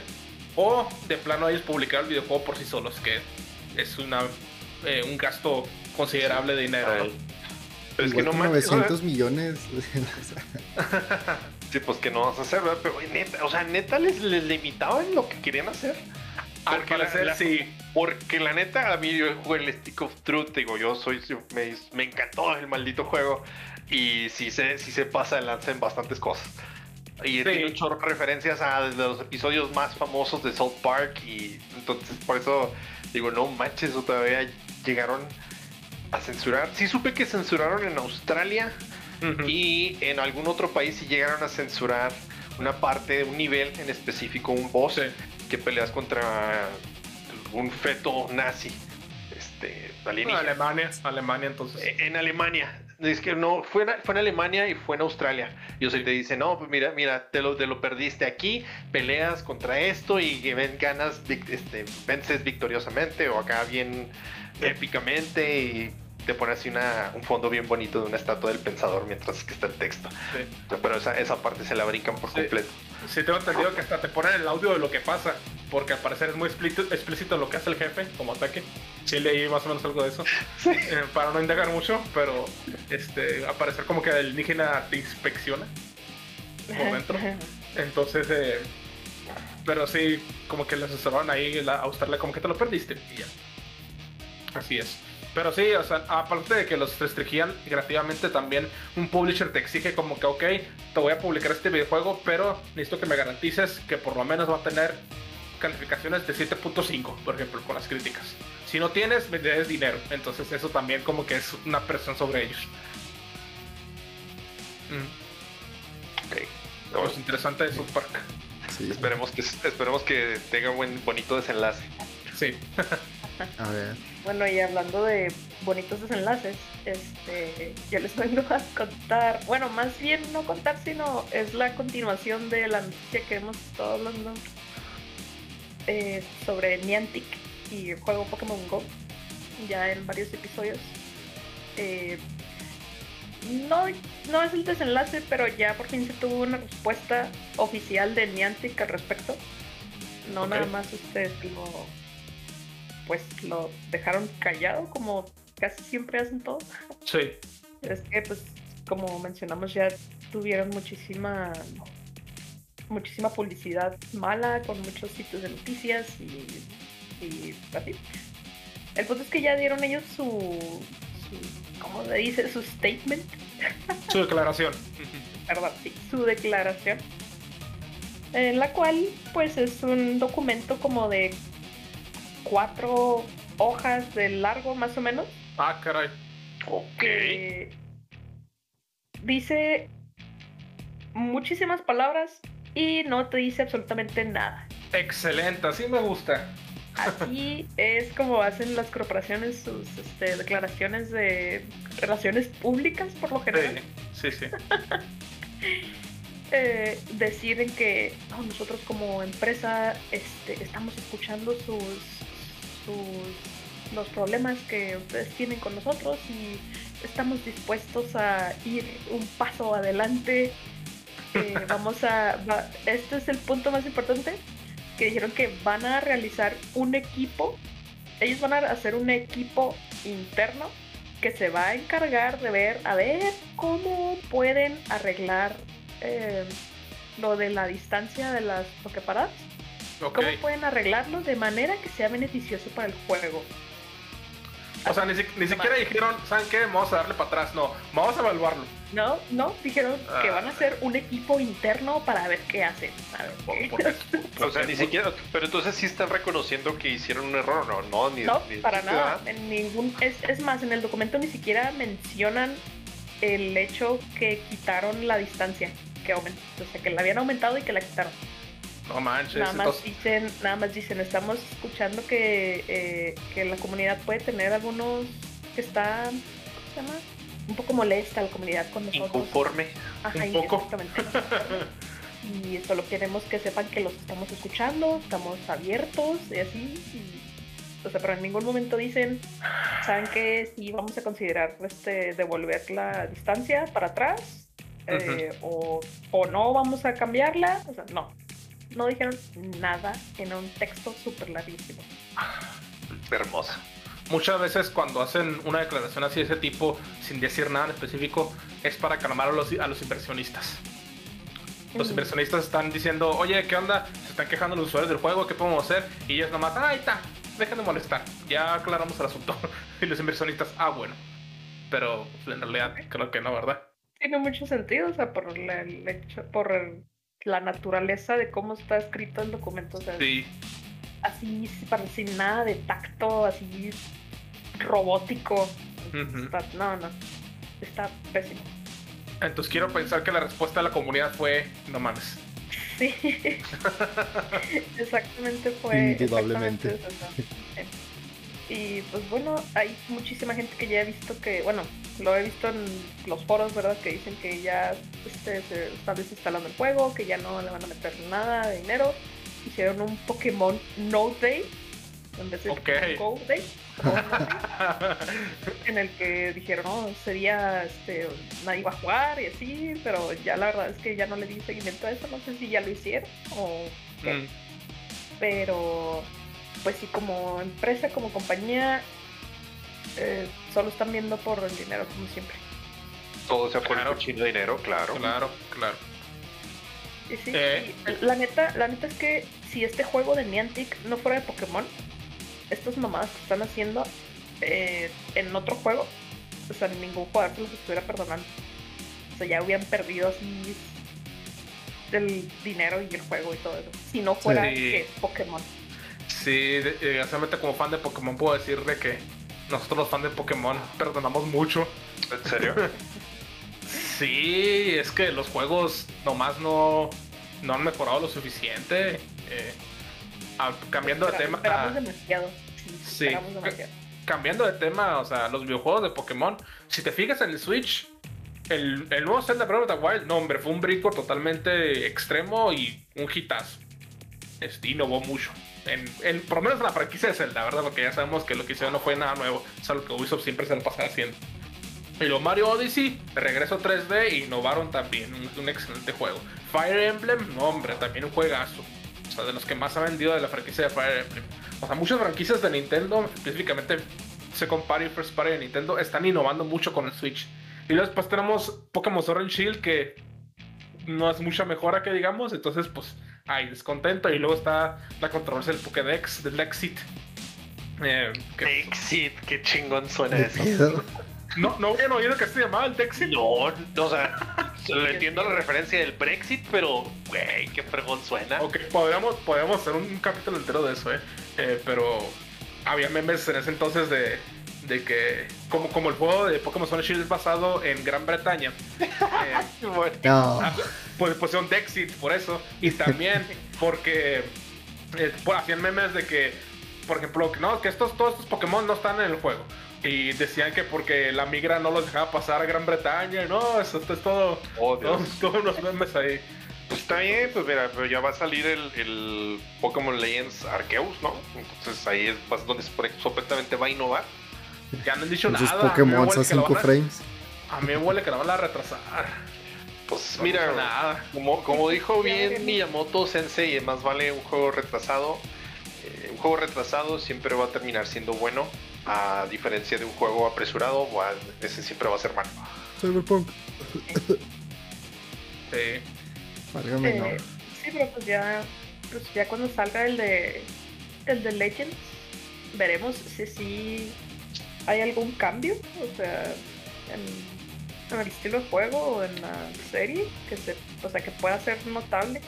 S2: o de plano ellos publicar el videojuego por sí solos, que es una, eh, un gasto considerable de dinero.
S1: Pero es que no 900 millones.
S3: sí, pues que no vas a hacer, ¿verdad? Pero neta, o sea, neta les, limitaban lo que querían hacer.
S2: Porque la, sí.
S3: Porque la neta, a mí yo jugué el Stick of Truth, digo, yo soy, me, me encantó el maldito juego. Y sí se, sí se pasa lanza en bastantes cosas. Y tiene un chorro referencias a los episodios más famosos de South Park. Y entonces por eso digo, no manches, todavía llegaron a censurar. Sí supe que censuraron en Australia y en algún otro país sí llegaron a censurar una parte, un nivel en específico, un boss que peleas contra un feto nazi. Este,
S2: Alemania, Alemania entonces.
S3: E, en Alemania. Es que no, fue fue en Alemania y fue en Australia. Y te dice, no, pues mira, mira, te lo, te lo perdiste aquí, peleas contra esto y ven, ganas, este, vences victoriosamente o acá bien épicamente y te pone así una, un fondo bien bonito de una estatua del pensador mientras que está el texto. Pero esa, esa parte se la brincan por completo.
S2: Sí, tengo entendido que hasta te ponen el audio de lo que pasa, porque al parecer es muy explícito, lo que hace el jefe como ataque. Sí leí más o menos algo de eso, eh, para no indagar mucho, pero este, al parecer como que el indígena te inspecciona por dentro. Entonces, eh, pero sí, como que le asesoraron ahí a usarle como que te lo perdiste y ya. Así es. Pero sí, o sea, aparte de que los restringían creativamente, también un publisher te exige como que, ok, te voy a publicar este videojuego, pero necesito que me garantices que por lo menos va a tener calificaciones de 7.5, por ejemplo, con las críticas. Si no tienes, me debes dinero. Entonces eso también como que es una presión sobre ellos. Mm. Ok. Es interesante de South Park.
S3: Esperemos, que, esperemos que tenga un bonito desenlace.
S2: Sí.
S1: a ver.
S4: Bueno, y hablando de bonitos desenlaces, este, yo les vengo a contar, bueno, más bien no contar, sino es la continuación de la noticia que hemos estado hablando eh, sobre Niantic y el juego Pokémon Go, ya en varios episodios. Eh, no, no es el desenlace, pero ya por fin se tuvo una respuesta oficial de Niantic al respecto. No nada más ustedes lo pues lo dejaron callado como casi siempre hacen todo.
S2: Sí.
S4: Es que pues como mencionamos ya tuvieron muchísima muchísima publicidad mala con muchos sitios de noticias y, y así. El punto es que ya dieron ellos su, su ¿cómo le dice? Su statement.
S2: Su declaración.
S4: Perdón, sí, su declaración. En la cual pues es un documento como de cuatro hojas de largo más o menos.
S2: Ah, caray.
S3: Ok.
S4: dice muchísimas palabras y no te dice absolutamente nada.
S2: Excelente, así me gusta.
S4: Así es como hacen las corporaciones sus este, declaraciones de relaciones públicas por lo general.
S2: Sí, sí.
S4: eh, deciden que nosotros como empresa este, estamos escuchando sus los problemas que ustedes tienen con nosotros y estamos dispuestos a ir un paso adelante. Eh, vamos a. este es el punto más importante: que dijeron que van a realizar un equipo. Ellos van a hacer un equipo interno que se va a encargar de ver, a ver cómo pueden arreglar eh, lo de la distancia de las ¿Cómo pueden arreglarlo de manera que sea beneficioso para el juego?
S2: O sea, ni, siquiera dijeron, ¿saben qué? Vamos a darle para atrás. No, vamos a evaluarlo.
S4: No, no, dijeron que van a ah. hacer un equipo interno para ver qué hacen.
S3: o sea, ni siquiera. Pero entonces sí están reconociendo que hicieron un error, ¿no? No, ni,
S4: no para nada. En ningún, es, es más, en el documento ni siquiera mencionan el hecho que quitaron la distancia que aumentó. O sea, que la habían aumentado y que la quitaron.
S2: No manches.
S4: Nada más, dicen, nada más dicen, estamos escuchando que, eh, que la comunidad puede tener algunos que están, ¿cómo se llama? Un poco molesta la comunidad con nosotros.
S3: Inconforme.
S2: Ajá, un poco.
S4: exactamente. y solo queremos que sepan que los estamos escuchando, estamos abiertos y así. o sea, pero en ningún momento dicen, ¿saben que Sí, vamos a considerar este, devolver la distancia para atrás. Eh, o, o no vamos a cambiarla. O sea, no, no dijeron nada en un texto súper larguísimo.
S3: Hermoso.
S2: Muchas veces cuando hacen una declaración así de ese tipo, sin decir nada en específico, es para calmar a los, a los inversionistas. Los inversionistas están diciendo, oye, ¿qué onda? Se están quejando los usuarios del juego, ¿qué podemos hacer? Y ellos nomás, ahí está, dejen de molestar. Ya aclaramos el asunto. y los inversionistas, ah, bueno. Pero pues, en realidad creo que no, ¿verdad?
S4: Tiene mucho sentido, o sea, por el hecho, por el la naturaleza de cómo está escrito el documento. O sea,
S2: sí.
S4: Así, sin nada de tacto, así robótico. no, no. Está pésimo.
S2: Entonces quiero pensar que la respuesta de la comunidad fue no mames.
S4: Sí. exactamente fue.
S1: Indudablemente.
S4: Y pues bueno, hay muchísima gente que ya ha visto que, bueno, lo he visto en los foros, ¿verdad? Que dicen que ya este, se está desinstalando el juego, que ya no le van a meter nada de dinero. Hicieron un Pokémon No Day en vez de
S2: Ok.
S4: Go Day, Go Day, en el que dijeron, no, sería, este, nadie iba a jugar y así, pero ya la verdad es que ya no le di seguimiento a eso, no sé si ya lo hicieron o qué.
S2: Mm,
S4: pero pues sí, como empresa, como compañía, eh, solo están viendo por el dinero, como siempre.
S3: Todo sea por
S2: Claro.
S3: el cochino dinero, claro.
S2: claro, claro.
S4: Y sí,
S2: Eh.
S4: y la neta, la neta es que si este juego de Niantic no fuera de Pokémon, estas mamadas que están haciendo eh, en otro juego, o sea, ningún jugador se los estuviera perdonando. O sea, ya hubieran perdido así el dinero y el juego y todo eso. Si no fuera
S2: Sí.
S4: que Pokémon.
S2: Sí, de- eh, desgraciadamente como fan de Pokémon puedo decir de que nosotros los fans de Pokémon perdonamos mucho.
S3: ¿En serio?
S2: Sí, es que los juegos nomás no, no han mejorado lo suficiente. Eh, ah, cambiando de tema,
S4: Esperamos demasiado. Sí, demasiado.
S2: cambiando de tema, o sea, los videojuegos de Pokémon, si te fijas en el Switch, el, el nuevo Zelda Breath of the Wild, no hombre, fue un brinco totalmente extremo y un hitazo. Este, innovó mucho. En, en- por lo menos en la franquicia de Zelda, ¿verdad? Porque ya sabemos que lo que hicieron no fue nada nuevo. Es algo que Ubisoft siempre se lo pasa haciendo. Y lo Mario Odyssey, regreso 3D, innovaron también. Un, excelente juego. Fire Emblem, hombre, también un juegazo. O sea, de los que más ha vendido de la franquicia de Fire Emblem. O sea, muchas franquicias de Nintendo, específicamente Second Party y First Party de Nintendo, están innovando mucho con el Switch. Y luego después tenemos Pokémon Sword and Shield, que no es mucha mejora que digamos. Entonces, pues, hay descontento. Y luego está la controversia del Pokédex, del Lexit. Eh, que-
S3: Exit, qué chingón suena
S1: ¿Qué
S3: eso.
S2: no, no habían oído que se llamaba el Dexit.
S3: No, no, o sea, le entiendo la referencia del Brexit, pero, güey, qué fregón suena.
S2: Ok, podríamos, podríamos hacer un capítulo entero de eso, ¿eh? Eh, pero había memes en ese entonces de, de que, como, como el juego de Pokémon and Shield es basado en Gran Bretaña, eh,
S3: Bueno,
S1: No.
S2: pues pusieron Dexit por eso. Y también porque eh, pues, hacían memes de que, por ejemplo, que no, que estos, todos estos Pokémon no están en el juego. Y decían que porque la migra no los dejaba pasar a Gran Bretaña. No, eso, esto es todo.
S3: oh,
S2: Todos, todos unos memes ahí.
S3: Pues está bien, pues mira, pero ya va a salir el, el Pokémon Legends Arceus, ¿no? Entonces ahí es pues, donde supuestamente va a innovar.
S2: Ya no han dicho
S1: sus
S2: nada.
S1: Pokémon
S2: huele
S1: a
S2: que lo
S1: 5
S2: van a-
S1: frames.
S2: A mí me huele que la van a retrasar.
S3: Pues
S2: No
S3: mira,
S2: nada.
S3: como, como dijo bien. Miyamoto Sensei, más vale un juego retrasado. eh, un juego retrasado siempre va a terminar siendo bueno, a diferencia de un juego apresurado, ese siempre va a ser malo.
S1: Cyberpunk.
S2: Sí.
S1: Válgame, no.
S4: Eh, sí, pero pues ya, pues ya cuando salga el de el de Legends, veremos si sí hay algún cambio, o sea, en, en el estilo de juego o en la serie, que se, o sea, que pueda ser notable.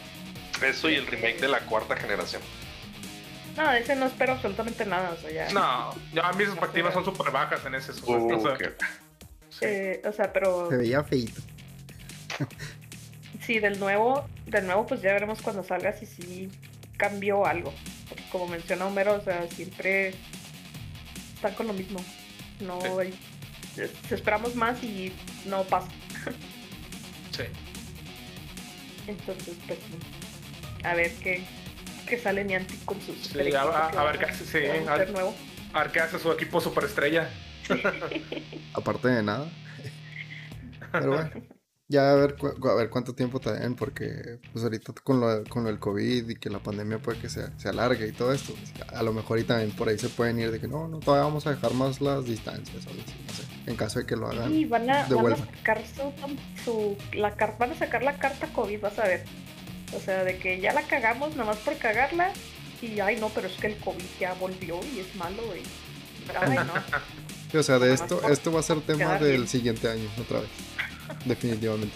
S3: Eso y el remake de la cuarta generación.
S4: No, de ese no espero absolutamente nada, o sea, ya.
S2: No, ya mis expectativas son súper bajas en ese supuesto. o sea,
S3: qué-
S4: Eh, o sea, pero
S1: Se veía feito.
S4: sí, del nuevo, del nuevo, pues ya veremos cuando salga si sí cambió algo. Porque como menciona Homero, o sea, siempre están con lo mismo. No
S2: Sí.
S4: esperamos más y no pasa.
S2: sí.
S4: Entonces, pues a ver qué, qué sale Niantic con sus
S2: Sí, a- a- a ver qué hace, sí,
S4: a
S2: a-
S4: hacer nuevo.
S2: A ver qué hace su equipo superestrella.
S1: Aparte de nada. Pero bueno. Ya a ver, a ver cuánto tiempo te den, porque pues ahorita con lo, con lo del COVID y que la pandemia puede que se, se alargue y todo esto, pues, a lo mejor y también por ahí se pueden ir de que no, no, todavía vamos a dejar más las distancias, así, no sé, en caso de que lo hagan.
S4: Y van a,
S1: de
S4: van a sacar su, su- la van a sacar la carta COVID, vas a ver. O sea, de que ya la cagamos nomás por cagarla y ay no, pero es que el COVID ya volvió y es malo y ay no.
S1: O sea, de esto, esto va a ser tema del siguiente año, otra vez. Definitivamente.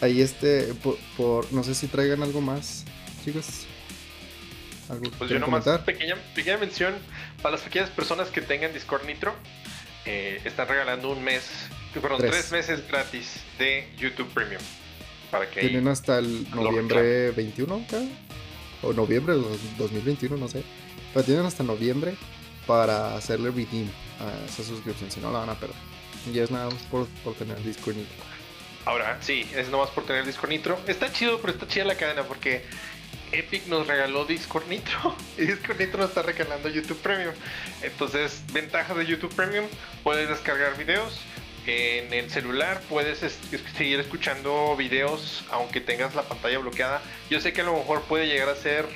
S1: Ahí este, por, por- no sé si traigan algo más, chicos. ¿Algo que
S3: Pues yo nomás,
S1: comentar?
S3: pequeña, pequeña mención, para las pequeñas personas que tengan Discord Nitro, eh, están regalando un mes, perdón,
S1: Tres.
S3: tres. meses gratis de YouTube Premium. Para que ahí-
S1: Tienen hasta el noviembre 21, creo. O noviembre de dos- 2021, no sé. Pero tienen hasta noviembre para hacerle redeem a esa suscripción, si no la van a perder. Y es nada más por, por tener Discord Nitro.
S3: Ahora, sí, es nomás por tener Discord Nitro. Está chido, pero está chida la cadena porque Epic nos regaló Discord Nitro y Discord Nitro nos está regalando YouTube Premium. Entonces, ventajas de YouTube Premium, puedes descargar videos. En el celular puedes es- seguir escuchando videos aunque tengas la pantalla bloqueada. Yo sé que a lo mejor puede llegar a ser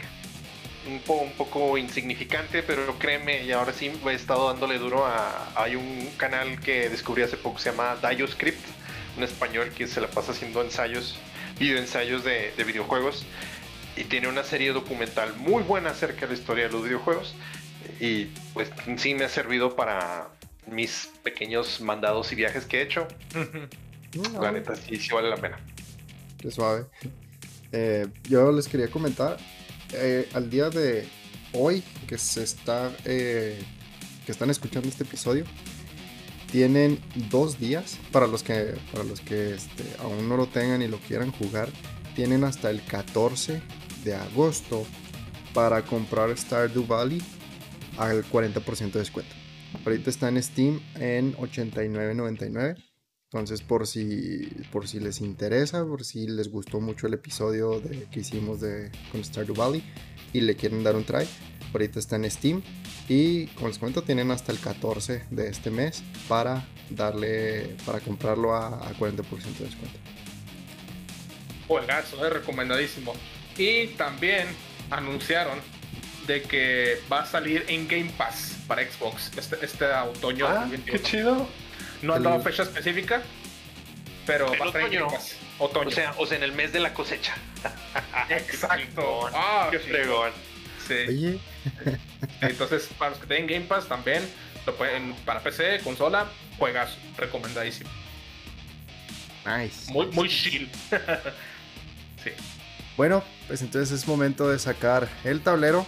S3: un, po- un poco insignificante, pero créeme, y ahora sí he estado dándole duro a... Hay un canal que descubrí hace poco, se llama DioScript, un español que se la pasa haciendo ensayos, videoensayos de, de videojuegos, y tiene una serie documental muy buena acerca de la historia de los videojuegos, y pues sí me ha servido para mis pequeños mandados y viajes que he hecho. La neta sí, sí vale la pena.
S1: Qué suave. Eh, yo les quería comentar, eh, al día de hoy que se está, eh, que están escuchando este episodio, tienen dos días para los que, para los que este, aún no lo tengan y lo quieran jugar, tienen hasta el 14 de agosto para comprar Stardew Valley al 40% de descuento. Ahorita está en Steam en 89.99. Entonces, por si, por si les interesa, por si les gustó mucho el episodio de, que hicimos de, con Stardew Valley y le quieren dar un try, ahorita está en Steam. Y como les comento, tienen hasta el 14 de este mes para darle, para comprarlo a, a 40% de descuento.
S2: Juegazo, es recomendadísimo. Y también anunciaron de que va a salir en Game Pass para Xbox este, este otoño.
S3: Ah,
S2: 2021.
S3: qué chido.
S2: No han dado fecha específica, pero
S3: En
S2: va a estar en
S3: otoño.
S2: Otoño.
S3: O sea, o sea, en el mes de la cosecha.
S2: exacto. Ah,
S3: Qué
S2: sí.
S3: fregón.
S2: Sí.
S1: Oye,
S2: Entonces, para los que tienen Game Pass también, lo pueden para PC, consola, juegas recomendadísimo.
S1: nice.
S2: Muy, muy chill. sí.
S1: Bueno, pues entonces es momento de sacar el tablero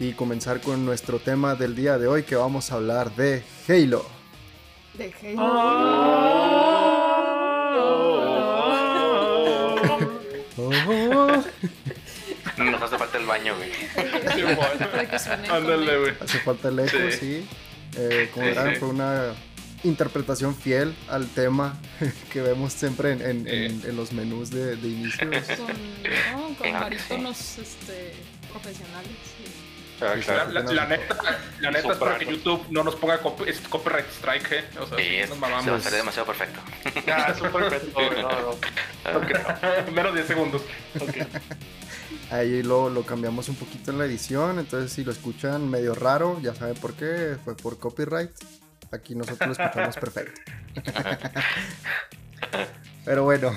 S1: y comenzar con nuestro tema del día de hoy que vamos a hablar de Halo.
S4: De Halo.
S1: Oh,
S5: Nos hace falta el baño, güey.
S2: Ándale, güey.
S1: hace falta el eco, sí.
S3: Sí.
S1: Eh, como
S3: Sí,
S1: verán,
S3: sí.
S1: fue una interpretación fiel al tema que vemos siempre en, en- en- en los menús de, de inicio.
S6: con, no, con barítonos este, profesionales.
S3: Ah,
S2: La,
S3: claro.
S2: la- la neta, la neta es para que. YouTube no nos ponga es copyright strike, ¿eh? O sea,
S5: Sí, es-
S2: nos
S5: se va a
S2: mamamos.
S5: hacer demasiado perfecto.
S3: Ah, es un perfecto. No, no. No creo.
S2: Menos 10 segundos.
S1: Ahí lo, lo cambiamos un poquito en la edición, entonces si lo escuchan medio raro, ya saben por qué, fue por copyright. Aquí nosotros lo escuchamos perfecto. Pero bueno,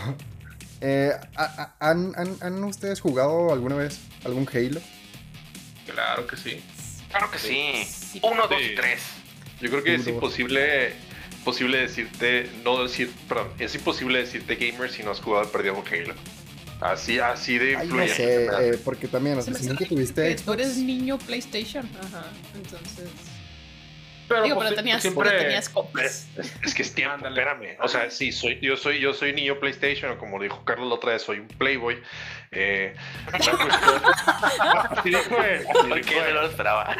S1: eh, ¿ha- ha- ¿han, han, han ustedes jugado alguna vez algún Halo?
S2: Claro que sí.
S5: Claro que sí.
S6: Sí.
S5: Uno, dos y tres.
S3: Yo creo que es imposible, posible decirte, no decir, perdón, es imposible decirte gamer si no has jugado perdido un Halo. Así, así de
S1: Ay, no
S3: influyente.
S1: sé, eh, porque también, o
S6: Se
S1: sea, nunca tuviste
S6: Que tú eres niño PlayStation. Ajá. Entonces.
S2: Pero,
S6: Digo,
S2: pues,
S6: pero tenías,
S2: siempre...
S6: pero tenías copias.
S3: Es que es tiempo,
S2: Ándale.
S3: espérame. O sea, sí, soy, yo soy, yo soy niño PlayStation, o como dijo Carlos la otra vez, soy un Playboy. Eh, la cuestión- así dijo él, así
S5: ¿Por
S3: dijo
S5: qué
S3: él.
S5: no lo esperaba?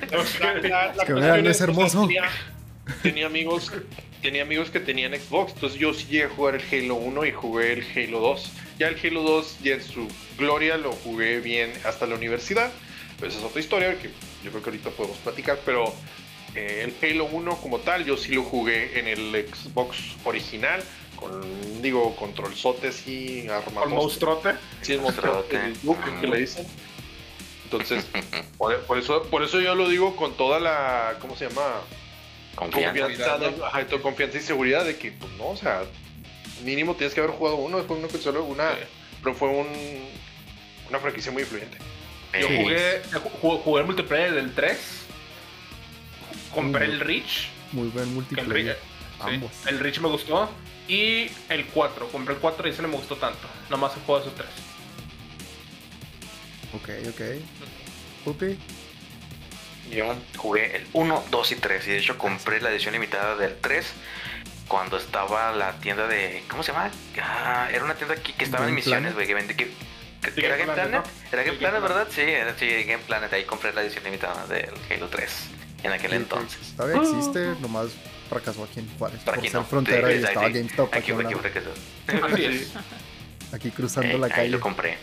S1: Es que vean, es hermoso.
S3: tenía, tenía amigos, tenía amigos que tenían Xbox, entonces yo sí llegué a jugar el Halo 1 y jugué el Halo 2. Ya el Halo 2, ya en su gloria, lo jugué bien hasta la universidad. Pero esa es otra historia que yo creo que ahorita podemos platicar, pero eh, el Halo 1 como tal, yo sí lo jugué en el Xbox original, con, digo, controlzotes y armas.
S2: Con monstruote.
S3: Sí, el monstruote, el Duke que le dicen. Entonces, por, por eso, por eso yo lo digo con toda la, ¿cómo se llama?
S5: Confianza.
S3: Confianza. Ajá, confianza y seguridad de que, pues no, o sea, mínimo tienes que haber jugado uno, después una consola, una,
S2: Sí.
S3: pero fue un, una franquicia muy influyente.
S2: Yo
S5: Sí.
S2: jugué, ju- jugué el multiplayer del 3. Compré
S1: Mm.
S2: el Reach.
S1: muy buen
S2: que el,
S1: multiplayer.
S2: Reach- sí,
S1: ambos.
S2: el Reach me gustó. Y el 4. Compré el 4 y ese no me gustó tanto. Nomás he jugado esos tres.
S1: Ok, ok. Pupi,
S5: Yo jugué el 1, 2 y 3. Y de hecho compré la edición limitada del 3 cuando estaba la tienda de. ¿Cómo se llama? Ah, era una tienda aquí que estaba en
S1: Game
S5: Misiones,
S1: Planet.
S5: güey. Que vendí. Que, que-
S2: Sí,
S5: ¿Era
S2: Game Planet,
S5: Planet?
S2: ¿no?
S5: ¿Era Game
S2: Game
S5: Planet, verdad? Sí, era sí, Game Planet. Ahí compré la edición limitada del Halo 3 en aquel
S1: que-
S5: entonces.
S1: Todavía existe, nomás fracasó aquí en Juárez.
S5: Por aquí
S1: ser
S5: no.
S1: frontera
S5: Sí,
S1: y
S5: sí,
S1: estaba
S5: sí.
S1: GameStop aquí,
S5: Aquí, aquí,
S1: lado,
S5: aquí,
S1: cruzando
S5: Eh,
S1: la
S5: ahí
S1: calle.
S5: lo compré.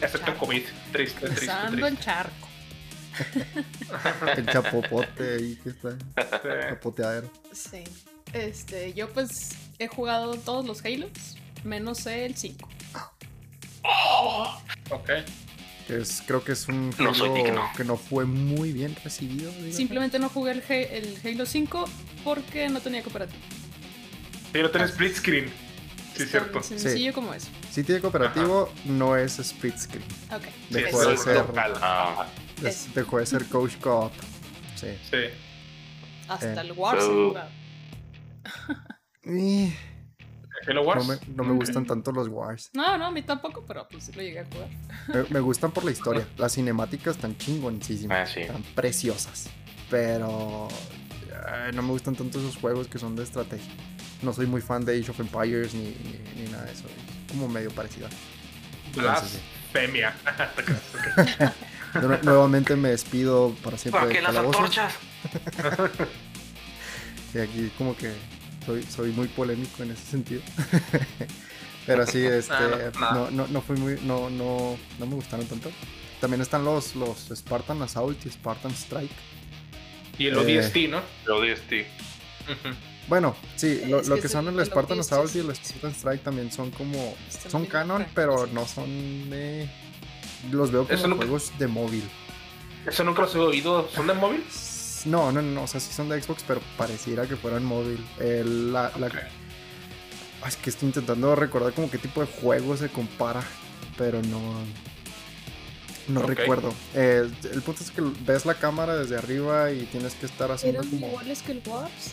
S2: Excepto. COVID. Triste, triste,
S6: Usando el charco.
S1: El chapopote ahí que está.
S2: Sí.
S1: Chapoteadero.
S6: Sí. Este, yo pues he jugado todos los Halos, menos el 5.
S2: Ok.
S1: Que es, creo que es un
S5: No soy
S1: Halo
S5: digno.
S1: que no fue muy bien recibido. digamos.
S6: Simplemente no jugué el, Ha- el Halo 5 porque no tenía cooperativo.
S2: Sí, no tiene split screen. Sí,
S6: Es
S2: cierto.
S6: tan sencillo como eso.
S1: Si tiene cooperativo, no es split screen.
S6: Ok.
S1: Dejó de
S3: es
S1: ser,
S3: local.
S5: Ah,
S1: dejó de ser coach co-op. Sí.
S2: Sí.
S6: Hasta
S1: Eh,
S6: el jugado.
S1: Y
S2: Halo
S1: no me, no me gustan tanto los Wars.
S6: No, no, a mí tampoco, pero pues sí lo llegué a jugar.
S1: Me, me gustan por la historia. Las cinemáticas están chingoncísimas.
S5: Ah, sí.
S1: Están preciosas. Pero ay, no me gustan tanto esos juegos que son de estrategia. No soy muy fan de Age of Empires ni, ni- ni nada de eso. Es como medio parecido. Entonces, sí.
S2: Blasfemia.
S1: Nuevamente me despido para siempre
S5: ¿Para
S1: de
S5: qué las antorchas?
S1: Y aquí como que soy, soy muy polémico en ese sentido. Pero sí, este,
S2: No, no, no.
S1: fui muy, no, no, no me gustaron tanto. También están los, los Spartan Assault y Spartan Strike.
S2: y el
S1: Eh.
S2: ODST, ¿no?
S3: Lo ODST.
S1: Bueno, sí, lo,
S6: que
S1: son el
S6: el
S1: Spartan Assault y el Spartan Strike también son como, son canon, pero no son de, los veo como juegos de móvil.
S2: Eso nunca los he oído. ¿Son de móvil?
S1: No, no, no, o sea, sí son de Xbox, pero pareciera que fueran móvil. El- la, la-
S2: Ok.
S1: Ay, es que estoy intentando recordar como qué tipo de juego se compara, pero no. No recuerdo. Eh, el punto es que ves la cámara desde arriba y tienes que estar haciendo
S6: ¿Eran
S1: como
S6: iguales que el Wars?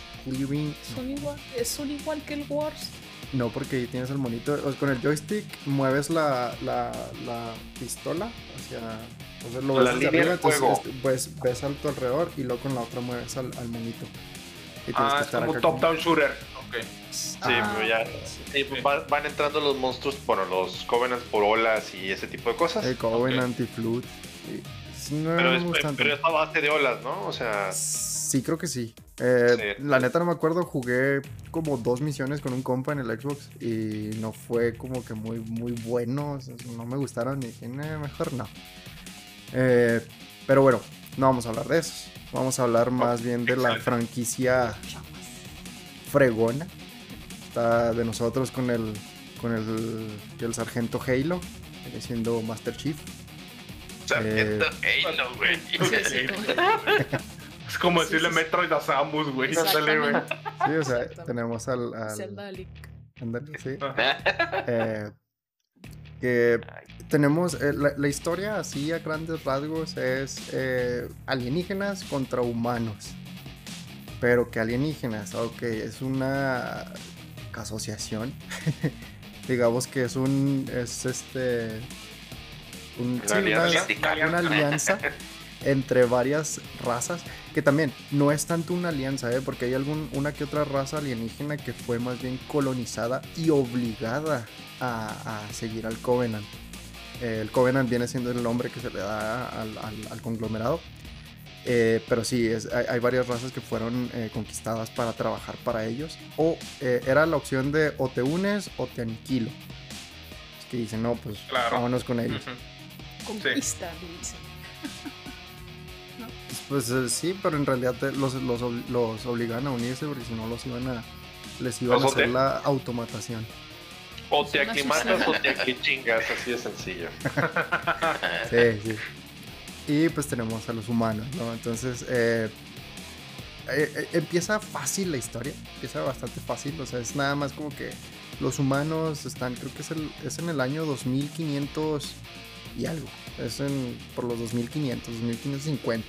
S6: ¿Son igual, eh, ¿Son igual que el Wars?
S1: No, porque ahí tienes el monito. o sea, con el joystick mueves la, la, la pistola hacia. O sea, lo
S3: La
S1: ves
S3: línea
S1: arriba,
S3: de
S1: entonces este, pues, ves a tu alrededor y luego con la otra mueves al, al monito. Y tienes
S2: Ah,
S1: que
S2: es
S1: estar
S2: como
S1: acá
S2: top-down shooter. Ok.
S3: Sí,
S6: Ah,
S3: pero ya.
S6: sí.
S3: y van, van entrando los monstruos, bueno, los Covenants por olas y ese tipo de cosas.
S1: El Covenant y Flood. y- sí, no,
S3: pero, es, pero es a base de olas, ¿no? O sea,
S1: Sí, creo que sí. Eh,
S3: Sí.
S1: La neta no me acuerdo, jugué como dos misiones con un compa en el Xbox y no fue como que muy, muy bueno. o sea, no me gustaron y dije, "Nah, mejor no. Eh, pero bueno, no vamos a hablar de eso. Vamos a hablar más bien de la franquicia fregona. Está de nosotros con el con el, el sargento Halo, siendo Master Chief.
S3: sargento
S1: Eh,
S3: Halo, güey.
S2: Es como
S6: Sí,
S2: decirle
S6: sí, sí.
S2: Metroid a Samus, güey. Ándale, güey.
S1: Sí, o sea, tenemos al, al-
S6: Zelda Link.
S1: ándale, sí. Eh, que tenemos eh, la, la historia así a grandes rasgos es eh, alienígenas contra humanos. Pero que alienígenas, ok, es una asociación. Digamos que es un es este un-
S3: Una
S1: sí, una-
S3: alianza.
S1: una alianza entre varias razas que también no es tanto una alianza ¿eh? porque hay algún una que otra raza alienígena que fue más bien colonizada y obligada a, a seguir al Covenant Eh, el Covenant viene siendo el nombre que se le da al, al- al conglomerado Eh, pero sí, es- hay, hay varias razas que fueron eh, conquistadas para trabajar para ellos. O eh, era la opción de o te unes o te aniquilo. Es que dicen, no, pues
S2: Claro.
S1: vámonos con ellos.
S6: Conquista, dice.
S1: Pues eh, sí, pero en realidad te- los, los, ob- los obligaban a unirse porque si no los iban a. Les iban a hacer la automatación.
S3: O te aclimatas o te aclichingas, así de sencillo.
S1: Sí, sí. Y pues tenemos a los humanos, ¿no? Entonces, eh, eh, eh, empieza fácil la historia. Empieza bastante fácil. O sea, es nada más como que los humanos están, creo que es, el, es en el año 2500 y algo. Es en, por los 2500, 2550.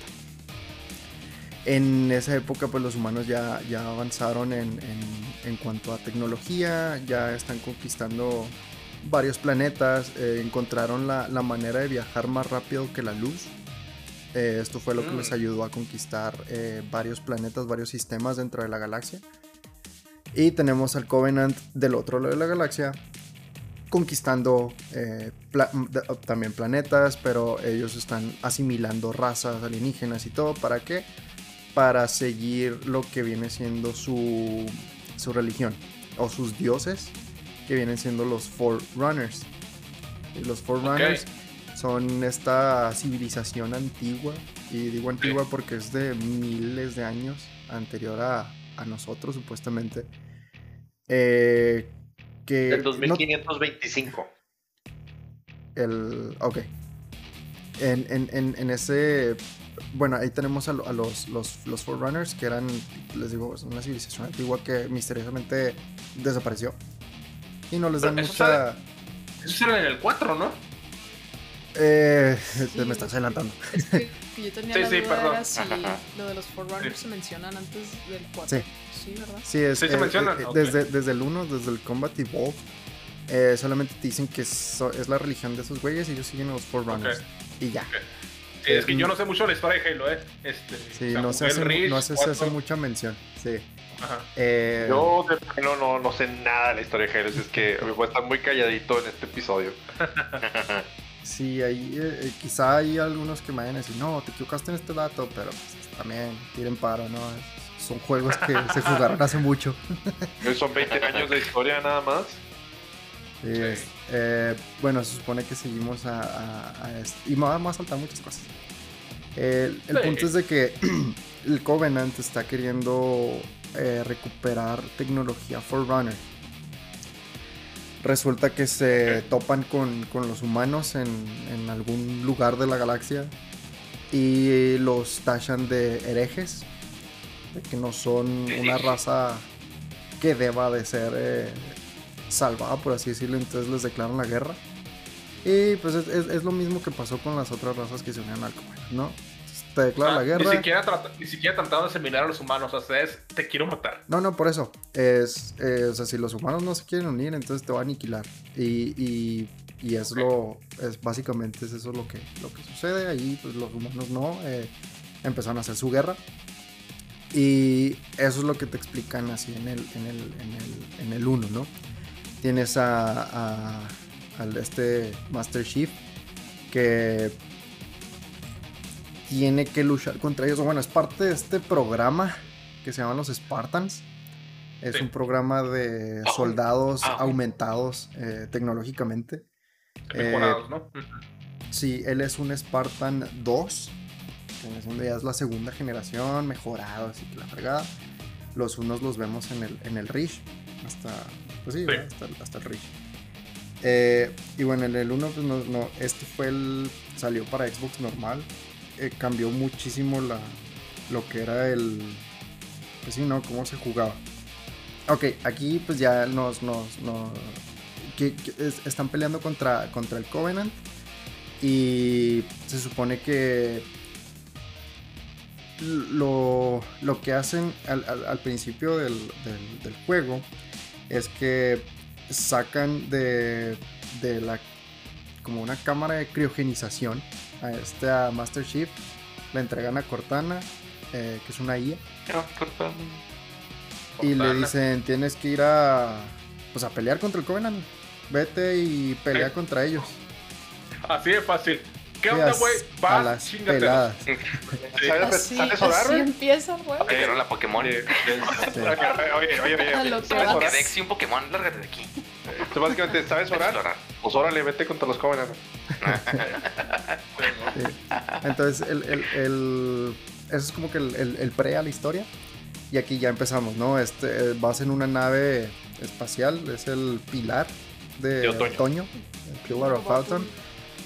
S1: En esa época, pues los humanos ya, ya avanzaron en, en- en cuanto a tecnología, ya están conquistando varios planetas, eh, encontraron la, la manera de viajar más rápido que la luz. Eh, esto fue lo que
S3: Mm.
S1: les ayudó a conquistar eh, varios planetas, varios sistemas dentro de la galaxia. Y tenemos al Covenant del otro lado de la galaxia conquistando eh, pla- también planetas, pero ellos están asimilando razas alienígenas y todo. ¿Para qué? Para seguir lo que viene siendo su, su religión o sus dioses, que vienen siendo los Forerunners. Y los Forerunners son esta civilización antigua. Y digo antigua porque es de miles de años anterior a, a nosotros, supuestamente. Eh, que
S3: Del
S1: no-
S3: 2525.
S1: el. Ok. En, en, en, en ese. Bueno, ahí tenemos a, lo- a los, los, los Forerunners, que eran, les digo, una civilización antigua que misteriosamente desapareció. Y no les dan
S2: Pero eso
S1: mucha.
S2: Eso era en el 4, ¿no?
S1: Eh,
S6: Sí.
S1: me estás adelantando.
S6: Es que, que yo tenía
S2: Sí,
S6: la
S2: sí,
S6: duda
S2: perdón.
S6: era si lo de los Forerunners
S2: Sí.
S6: se mencionan antes del 4.
S1: Sí.
S6: Sí, ¿verdad?
S1: Sí, es,
S2: Sí se
S1: eh,
S2: mencionan,
S1: eh,
S2: ok.
S1: desde, desde el 1, desde el Combat Evolved, eh, solamente te dicen que so- es la religión de esos güeyes y ellos siguen a los Forerunners.
S2: Ok.
S1: Y ya.
S2: Sí, es que yo no sé mucho de la historia de Halo, ¿eh? Este,
S1: Sí,
S2: o sea,
S1: no se hace, no se, se hace mucha mención. Sí.
S2: Ajá.
S1: Eh,
S3: Yo de plano no, no sé nada de la historia de Halo, es que me voy a estar muy calladito en este episodio.
S1: Sí, ahí, eh, eh, quizá hay algunos que me vayan a decir, no, te equivocaste en este dato, pero pues, también tiren paro, ¿no? Son juegos que se jugaron hace mucho.
S3: Son 20 años de historia nada más.
S1: Sí, es- eh, bueno, se supone que seguimos a, a- a esto. Y me va me va a saltar muchas cosas. El, el
S2: Sí.
S1: punto es de que el Covenant está queriendo eh, recuperar tecnología Forerunner. Resulta que se topan con, con los humanos en, en algún lugar de la galaxia y los tachan de herejes, de que no son una raza que deba de ser eh, salvada, por así decirlo, entonces les declaran la guerra. Y pues es, es- es lo mismo que pasó con las otras razas que se unieron al Covenant, ¿no? Entonces, Te declaran
S2: Ah,
S1: la guerra.
S2: Ni siquiera, trata- ni siquiera trataron de asimilar a los humanos, o sea, es te quiero matar.
S1: No, no, por eso. Es, eh, o sea, si los humanos no se quieren unir, entonces te va a aniquilar. Y, y, y es lo, es básicamente es eso lo que, lo que sucede. Ahí, pues los humanos no, eh, empezaron a hacer su guerra. Y eso es lo que te explican así en el, en el, en el, en el 1, ¿no? Tienes a, a, al este Master Chief que tiene que luchar contra ellos. Bueno, es parte de este programa que se llaman los Spartans. Es
S2: Sí.
S1: un programa de
S5: Ah,
S1: soldados
S5: ah.
S1: aumentados eh, tecnológicamente. Eh,
S2: Mejorados, ¿no?
S1: Sí, él es un Spartan 2. Que ya es la segunda generación, mejorado, así que la fregada. Los unos los vemos en el, en el Reach. Hasta, pues sí, hasta, el- hasta el Reach. Eh, y bueno, en el 1, pues no, no, este fue el. salió para Xbox normal. Eh, cambió muchísimo la, lo que era el. Pues sí, ¿no? Cómo se jugaba. Ok, aquí pues ya nos. nos, nos que, que es- están peleando contra, contra el Covenant. Y se supone que lo, lo que hacen al, al- al principio del, del- del juego es que sacan de, de la como una cámara de criogenización a este a Master Chief, le entregan a Cortana, eh, que es una IA, y le
S2: Cortana.
S1: dicen tienes que ir a pues a pelear contra el Covenant, vete y pelea
S2: Eh.
S1: contra ellos.
S2: Así de fácil. ¿Qué onda, güey?
S1: a
S2: Vas,
S1: las
S2: chingate.
S1: peladas.
S3: ¿Sabes,
S6: Así,
S3: ¿sabes orar,
S6: así
S3: güey?
S6: empieza juego.
S5: Pegaron la Pokémon.
S3: Oye, oye, oye,
S6: A
S3: ¿sabes
S6: vas.
S3: orar?
S5: Que Dex y un Pokémon, lárgate de aquí.
S3: Tú básicamente, ¿sabes orar? Pues órale, vete contra los jóvenes.
S1: Sí. Entonces, el, el- el- eso es como que el, el- el pre a la historia. Y aquí ya empezamos, ¿no? Este, eh, vas en una nave espacial, es el pilar de,
S3: De otoño.
S1: el Pillar of Autumn,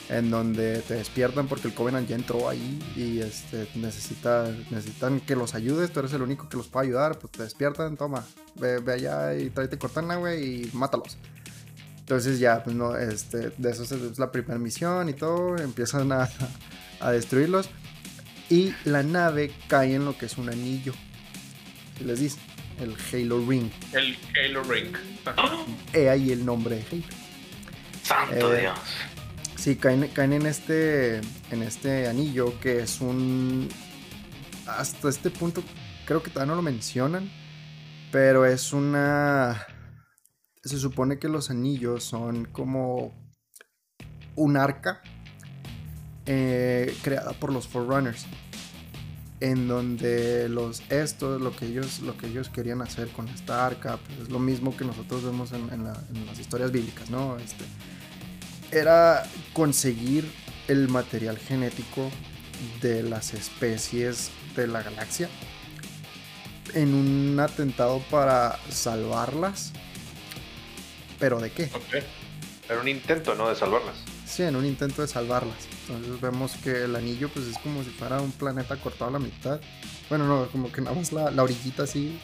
S1: en donde te despiertan porque el Covenant ya entró ahí y este, necesita, necesitan que los ayudes, tú eres el único que los puede ayudar, pues te despiertan, toma, ve, ve allá y tráete Cortana, güey, y mátalos. Entonces ya, pues no, este, de eso es, es la primera misión y todo, empiezan a, a destruirlos y la nave cae en lo que es un anillo. Si les dice, el Halo Ring.
S2: El Halo Ring.
S1: He ahí el nombre de Halo.
S5: Santo
S1: Eh,
S5: Dios.
S1: Sí, caen, en este en este anillo que es un hasta este punto creo que todavía no lo mencionan, pero es una se supone que los anillos son como un arca eh, creada por los Forerunners en donde los estos lo que ellos lo que ellos querían hacer con esta arca pues, es lo mismo que nosotros vemos en, en las historias bíblicas no este era conseguir el material genético de las especies de la galaxia en un atentado para salvarlas. ¿Pero de qué?
S2: Ok.
S3: Era un intento, ¿no? De salvarlas.
S1: Sí, en un intento de salvarlas. Entonces vemos que el anillo pues es como si fuera un planeta cortado a la mitad. Bueno, no, como que nada más la, la orillita así.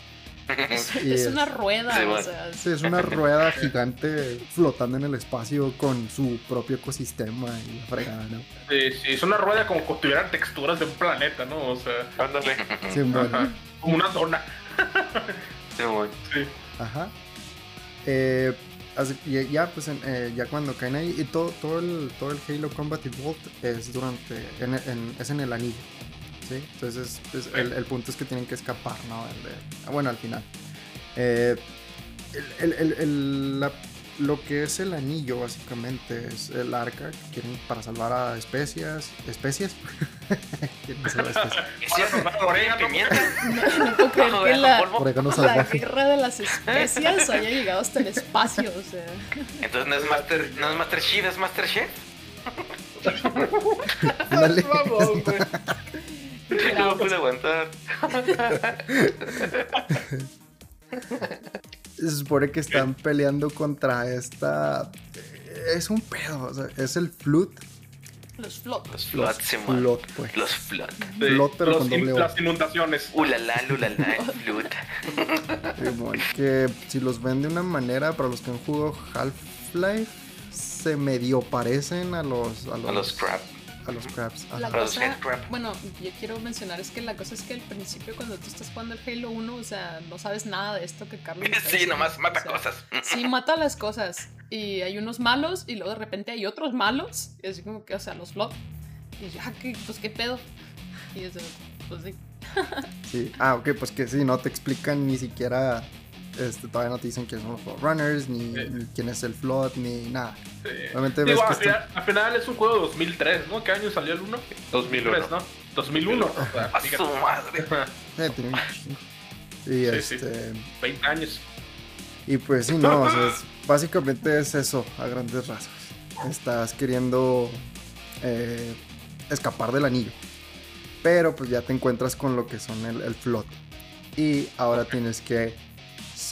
S1: Y
S6: Es una rueda,
S5: Sí,
S6: o sea.
S1: Sí, es una rueda gigante flotando en el espacio con su propio ecosistema y la fregada, ¿no?
S2: Sí, sí, es una rueda como que tuvieran texturas de un planeta, ¿no? O sea,
S3: Ándale.
S1: Sí, bueno.
S2: como una zona.
S5: Sí, bueno.
S2: Sí.
S1: Ajá. Eh, así- ya, ya, pues en- eh, ya cuando caen ahí y todo, todo el todo el Halo Combat Evolved es durante en, en- es en el anillo. ¿Sí? Entonces pues, el, el punto es que tienen que escapar, ¿no? El de- ah, bueno, al final. Eh, el- el- el- el- la- lo que es el anillo básicamente es el arca que quieren para salvar a especias. ¿Especies? Quieren salvar especies.
S5: ¿Es cierto?
S2: Para salvar orégano.
S5: ¿Pimienta?
S6: No, no puedo creer
S5: Bajo
S6: que
S5: de
S6: la, la guerra de las especias haya llegado hasta el espacio, o sea.
S5: Entonces no es Master, no es Master Chief, es Master Chef.
S1: Ándale.
S2: Vamos, güey.
S5: No lo pude aguantar.
S1: Se supone que están peleando contra esta. Es un pedo, o sea, es el Flut.
S6: Los flots.
S5: Los flot, Simón.
S1: Flot, pues.
S5: Los flot.
S2: Sí,
S1: Flot, pero
S2: los
S1: con doble
S2: in-. Las inundaciones.
S5: Ulala, lulala, flut.
S1: Simón, que si los ven de una manera, para los que han jugado Half-Life, se medio parecen a los. A los,
S5: A los crab.
S1: A los crabs.
S6: La cosa, bueno, yo quiero mencionar es que la cosa es que al principio cuando tú estás jugando el Halo 1, o sea, no sabes nada de esto que Carlos
S5: Sí,
S6: diciendo,
S5: nomás mata
S6: o sea,
S5: cosas.
S6: Sí, mata las cosas. Y hay unos malos y luego de repente hay otros malos. Y así como que, o sea, los flot. Y ya, ¿qué, pues qué pedo. Y es de, pues sí.
S1: Sí. Ah, ok, pues que sí, no te explican ni siquiera. Este, todavía no te dicen quiénes son los Runners, ni,
S2: Sí.
S1: ni quién es el Flood, ni nada.
S2: Sí.
S1: Obviamente
S2: Digo,
S1: ves
S2: al,
S1: que está-
S2: final, al final es un juego de 2003, ¿no? ¿Qué año salió el 1?
S3: 2001.
S2: 2003, ¿no? 2001. o sea,
S5: su madre.
S1: Eh, tiene un chingo. Y
S2: Sí, sí.
S1: este.
S2: 20 años.
S1: Y pues sí, no, o sea, es- básicamente es eso, a grandes rasgos. Estás queriendo eh, escapar del anillo. Pero pues ya te encuentras con lo que son el, el flot. Y ahora tienes que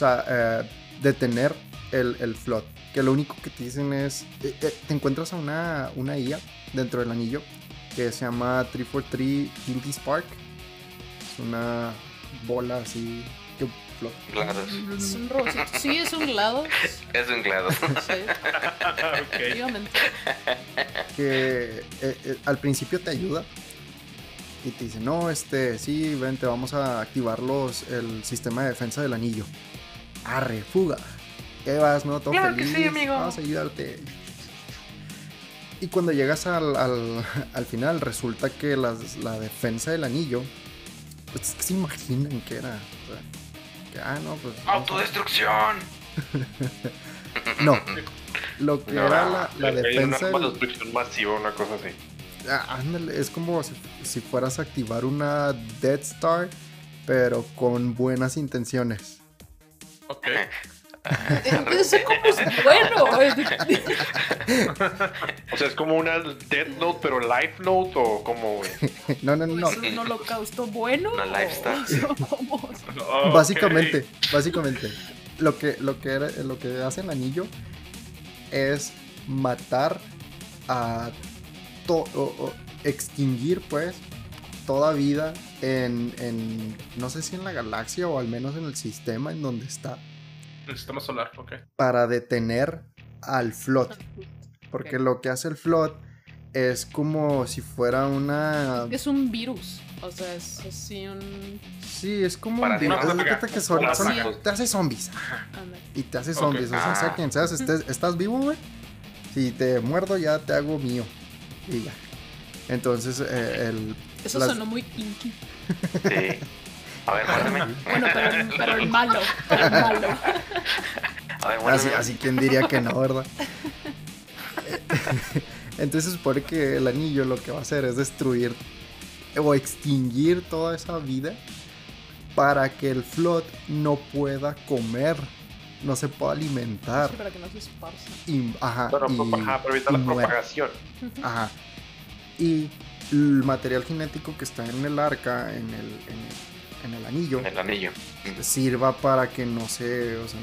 S1: eh, detener el, el flot. Que lo único que te dicen es, eh, eh, te encuentras a una, una IA dentro del anillo que se llama 343 Guilty Spark. Es una bola así que flota.
S5: Glados.
S6: Es un. Sí, es un lado.
S5: Es un glado.
S6: Sí,
S2: ok.
S6: efectivamente.
S1: que eh, eh, al principio te ayuda y te dice, no, este, sí, ven, te vamos a activar los, el sistema de defensa del anillo. Arre, fuga. Y ahí vas, ¿no? Todo
S5: Claro que sí, amigo.
S1: Vamos a ayudarte. Y cuando llegas al, al- al final, resulta que las- la defensa del anillo, pues es que se imaginan que era. o sea, que, ah, no, pues.
S5: Autodestrucción.
S1: No. Lo que
S3: No,
S1: era la, la
S3: Hay una
S1: defensa. del-
S3: destrucción masiva, una cosa así.
S1: Ah, ándale, es como si, si fueras a activar una Dead Star, pero con buenas intenciones.
S2: Ok.
S6: Como es bueno.
S3: O sea, es como una Death Note, pero Life Note o como, güey.
S1: No, no, no.
S6: ¿Es un holocausto bueno?
S5: Una lifestyle.
S6: ¿O cómo?
S1: Básicamente, básicamente, lo que, lo que era, lo que hace el anillo es matar a to- o- o extinguir pues toda vida en, en no sé si en la galaxia o al menos en el sistema en donde está
S2: El sistema solar, ok.
S1: para detener al flot. Porque lo que hace el flot es como si fuera una.
S6: Es un virus. O sea, es así un.
S1: Sí, es como
S5: Para
S1: un virus. que son-
S2: Una
S1: son-
S2: plaga.
S1: te hace zombies. Y te hace zombies. O sea, sea
S5: Ah.
S1: quien seas, estés- estás vivo, güey. Si te muerdo, ya te hago mío. Y ya. Entonces, eh, el.
S6: Eso
S1: las-
S6: sonó muy kinky.
S5: Sí. A ver, muérdeme.
S6: Bueno, pero, el- pero el malo. pero el malo.
S5: A ver,
S1: Así, así quien diría que no, ¿verdad? Entonces se supone que el anillo lo que va a hacer es destruir o extinguir toda esa vida para que el flot no pueda comer, no se pueda alimentar.
S6: Sí, para que no se esparza.
S1: Y, ajá,
S3: Bueno,
S1: y-
S3: ajá, para evitar
S1: y
S3: la
S1: muera.
S3: propagación.
S1: Ajá. y el material genético que está en el arca, en el, en el, en el anillo,
S5: El anillo.
S1: sirva para que no se, o sea,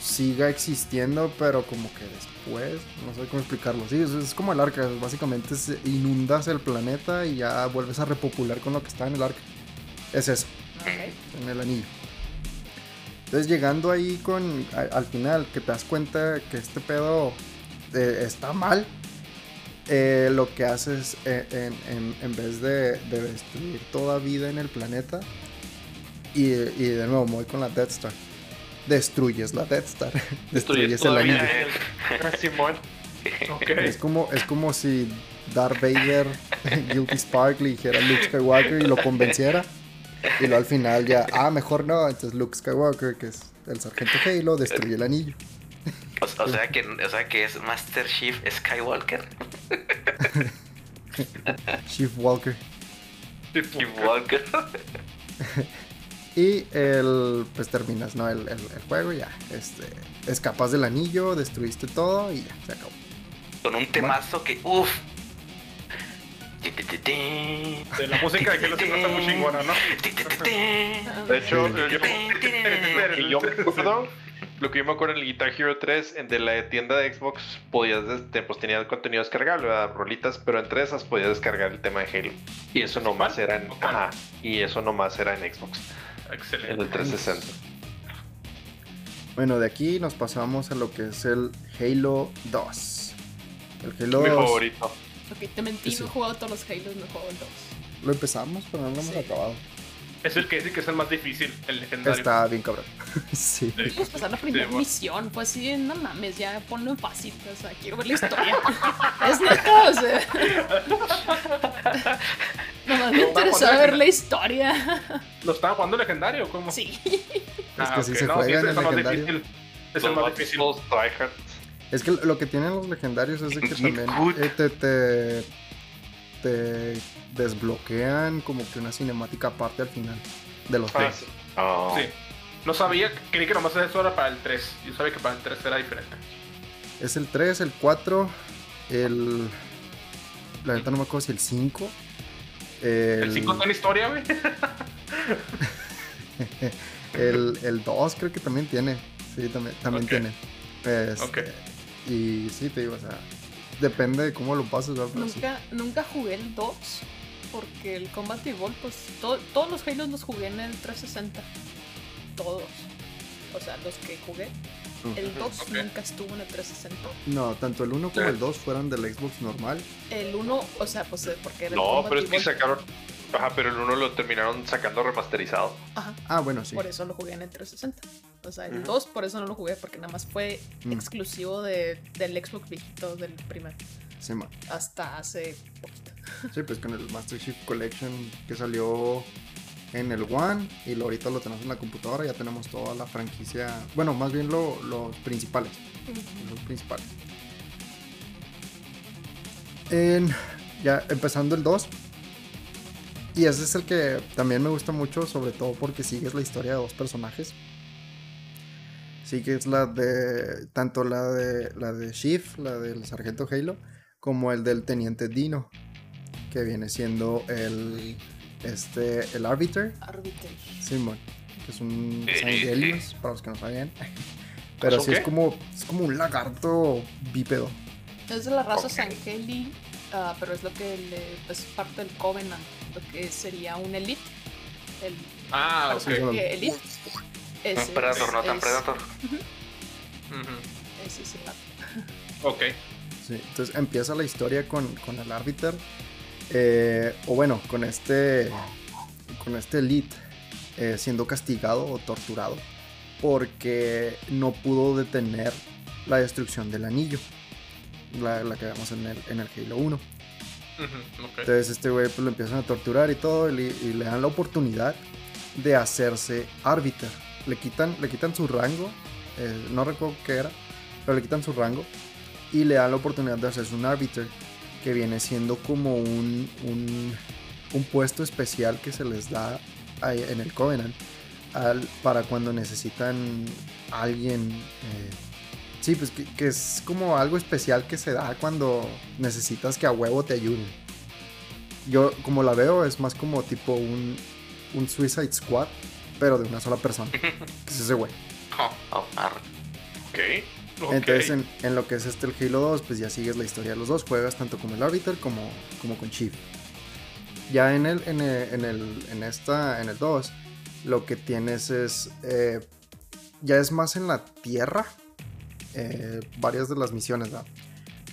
S1: siga existiendo, pero como que después, no sé cómo explicarlo. Sí, es, como el arca, básicamente inundas el planeta y ya vuelves a repopular con lo que está en el arca. Es eso, en el anillo. Entonces llegando ahí con, a- al final, que te das cuenta que este pedo eh, está mal, eh, lo que haces eh, en, en- en vez de, de destruir toda vida en el planeta, y, y de nuevo voy con la Death Star, destruyes la Death Star, destruyes el
S3: toda
S1: anillo.
S3: vida. Ah.
S1: Es como, es como si Darth Vader, Guilty Spark, le dijera a Luke Skywalker y lo convenciera. Y luego al final ya, ah, mejor no. Entonces Luke Skywalker, que es el sargento Halo, destruye el anillo.
S5: O, o sea que, o sea que es Master Chief Skywalker.
S1: Chief Walker.
S5: Chief Walker.
S1: Y el, pues terminas, ¿no? El, el- el juego y ya. Este, escapas del anillo, destruiste todo y ya, se acabó.
S5: Con un temazo que, uff.
S2: De la música de Halo siempre está muy chingona, ¿no?
S3: De hecho, yo, que yo me acuerdo, lo que yo me acuerdo en el Guitar Hero 3, en de la tienda de Xbox, podías, des- pues tenía contenido descargable, ¿verdad? rolitas, pero entre esas podías descargar el tema de Halo. Y eso nomás era en, ajá, y eso nomás era en Xbox, en
S2: Excelente.
S3: el 360.
S1: Bueno, de aquí nos pasamos a lo que es el Halo 2. El Halo
S3: Mi
S1: 2
S3: favorito.
S6: Ok, te mentí,
S1: Sí.
S6: no he jugado todos los Halos, no he jugado el 2.
S1: lo empezamos, pero no lo hemos
S6: Sí.
S1: acabado.
S2: Es el que dice que es el más difícil, el legendario.
S1: Está bien cabrón. sí.
S6: Pudimos pasar la primera
S2: bueno.
S6: misión, fue así, de, no mames, ya ponlo en fácil, o sea, quiero ver la historia. es neta, o sea. Nomás me
S2: vamos,
S6: ver la historia.
S2: ¿Lo estaba jugando legendario? ¿Cómo?
S6: Sí.
S2: Ah,
S1: Es que sí
S2: ok.
S1: se
S2: No,
S1: juega en
S2: es
S1: el legendario.
S2: difícil. Es el más difícil.
S1: Es que lo que tienen los legendarios es de que también eh, te, te, te desbloquean como que una cinemática aparte al final de los
S3: Ah, sí.
S5: Oh.
S2: Sí. No sabía, creí que nomás eso era para el 3. Yo sabía que para el 3 era diferente.
S1: Es el 3, el 4, el... La neta no me acuerdo si el 5.
S2: ¿El 5 tiene historia, güey?
S1: el, el 2 creo que también tiene. Sí, también, también
S2: Ok.
S1: tiene. Este,
S2: Ok.
S1: Y sí, te digo, o sea, depende de cómo lo pases, ¿verdad? Pero sí.
S6: Nunca, nunca jugué el 2 porque el Combat Evolved, pues to- todos los Halos los jugué en el 360. Todos. O sea, los que jugué. El 2
S2: Ok.
S6: nunca estuvo en el 360.
S1: No, tanto el 1 como el 2 fueron del Xbox normal.
S6: El 1, o sea, pues eh, porque era el
S3: No, pero es que sacaron. Ajá, pero el uno lo terminaron sacando remasterizado.
S6: Ajá.
S1: Ah, bueno, sí.
S6: Por eso lo jugué en el 360. O sea, el
S3: Ujú.
S6: 2 por eso no lo jugué, porque nada más fue
S1: Mm.
S6: exclusivo de, del Xbox viejito del primer.
S1: Sí.
S6: Hasta hace poquito.
S1: Sí, pues con el Master Chief Collection que salió en el One y lo, ahorita lo tenemos en la computadora, ya tenemos toda la franquicia, bueno, más bien lo- los principales, los principales. En- ya empezando el 2. Y ese es el que también me gusta mucho, sobre todo porque sigues la historia de dos personajes. Sigues la de. tanto la de la de Chief, la del sargento Halo, como el del teniente Dino. Que viene siendo el. Este. el Arbiter.
S6: Arbiter.
S1: Simon. Que es un
S5: Eh,
S1: Sangelius, para los que no sabían. Pero
S3: ¿Es un
S1: sí es como. es como un lagarto bípedo.
S6: Es de la raza
S3: Ok.
S6: Sangeli, ah, pero es lo que le, es parte del Covenant, lo que sería un Elite. El
S2: Ah, ok.
S6: Elite. Ese
S5: Un Predator, no tan
S6: es-
S5: Predator.
S2: Ujú.
S6: Ese es el Arbiter.
S2: Ok.
S1: Sí, entonces empieza la historia con, con el Arbiter. Eh, o bueno, con este. Con este Elite. eh, siendo castigado o torturado. Porque no pudo detener la destrucción del anillo. La, la que vemos en el, en el Halo 1.
S2: Ujú, ok.
S1: Entonces este güey pues lo empiezan a torturar y todo y, le- y le dan la oportunidad de hacerse árbiter. Le quitan, le quitan su rango, eh, no recuerdo qué era, pero le quitan su rango y le dan la oportunidad de hacerse un árbiter que viene siendo como un, un, un puesto especial que se les da en el Covenant al- para cuando necesitan a alguien. eh, sí, pues que, que es como algo especial que se da cuando necesitas que a huevo te ayuden. Yo, como la veo, es más como tipo un, un Suicide Squad, pero de una sola persona. que es ese güey.
S5: Oh, oh.
S3: Ok.
S1: Entonces, en, en lo que es este el Halo 2, pues ya sigues la historia de los dos. Juegas tanto como el Arbiter como, como con Chief. Ya en el, en el, en el, en esta, en el 2, lo que tienes es, eh, ya es más en la tierra, eh, varias de las misiones, ¿verdad?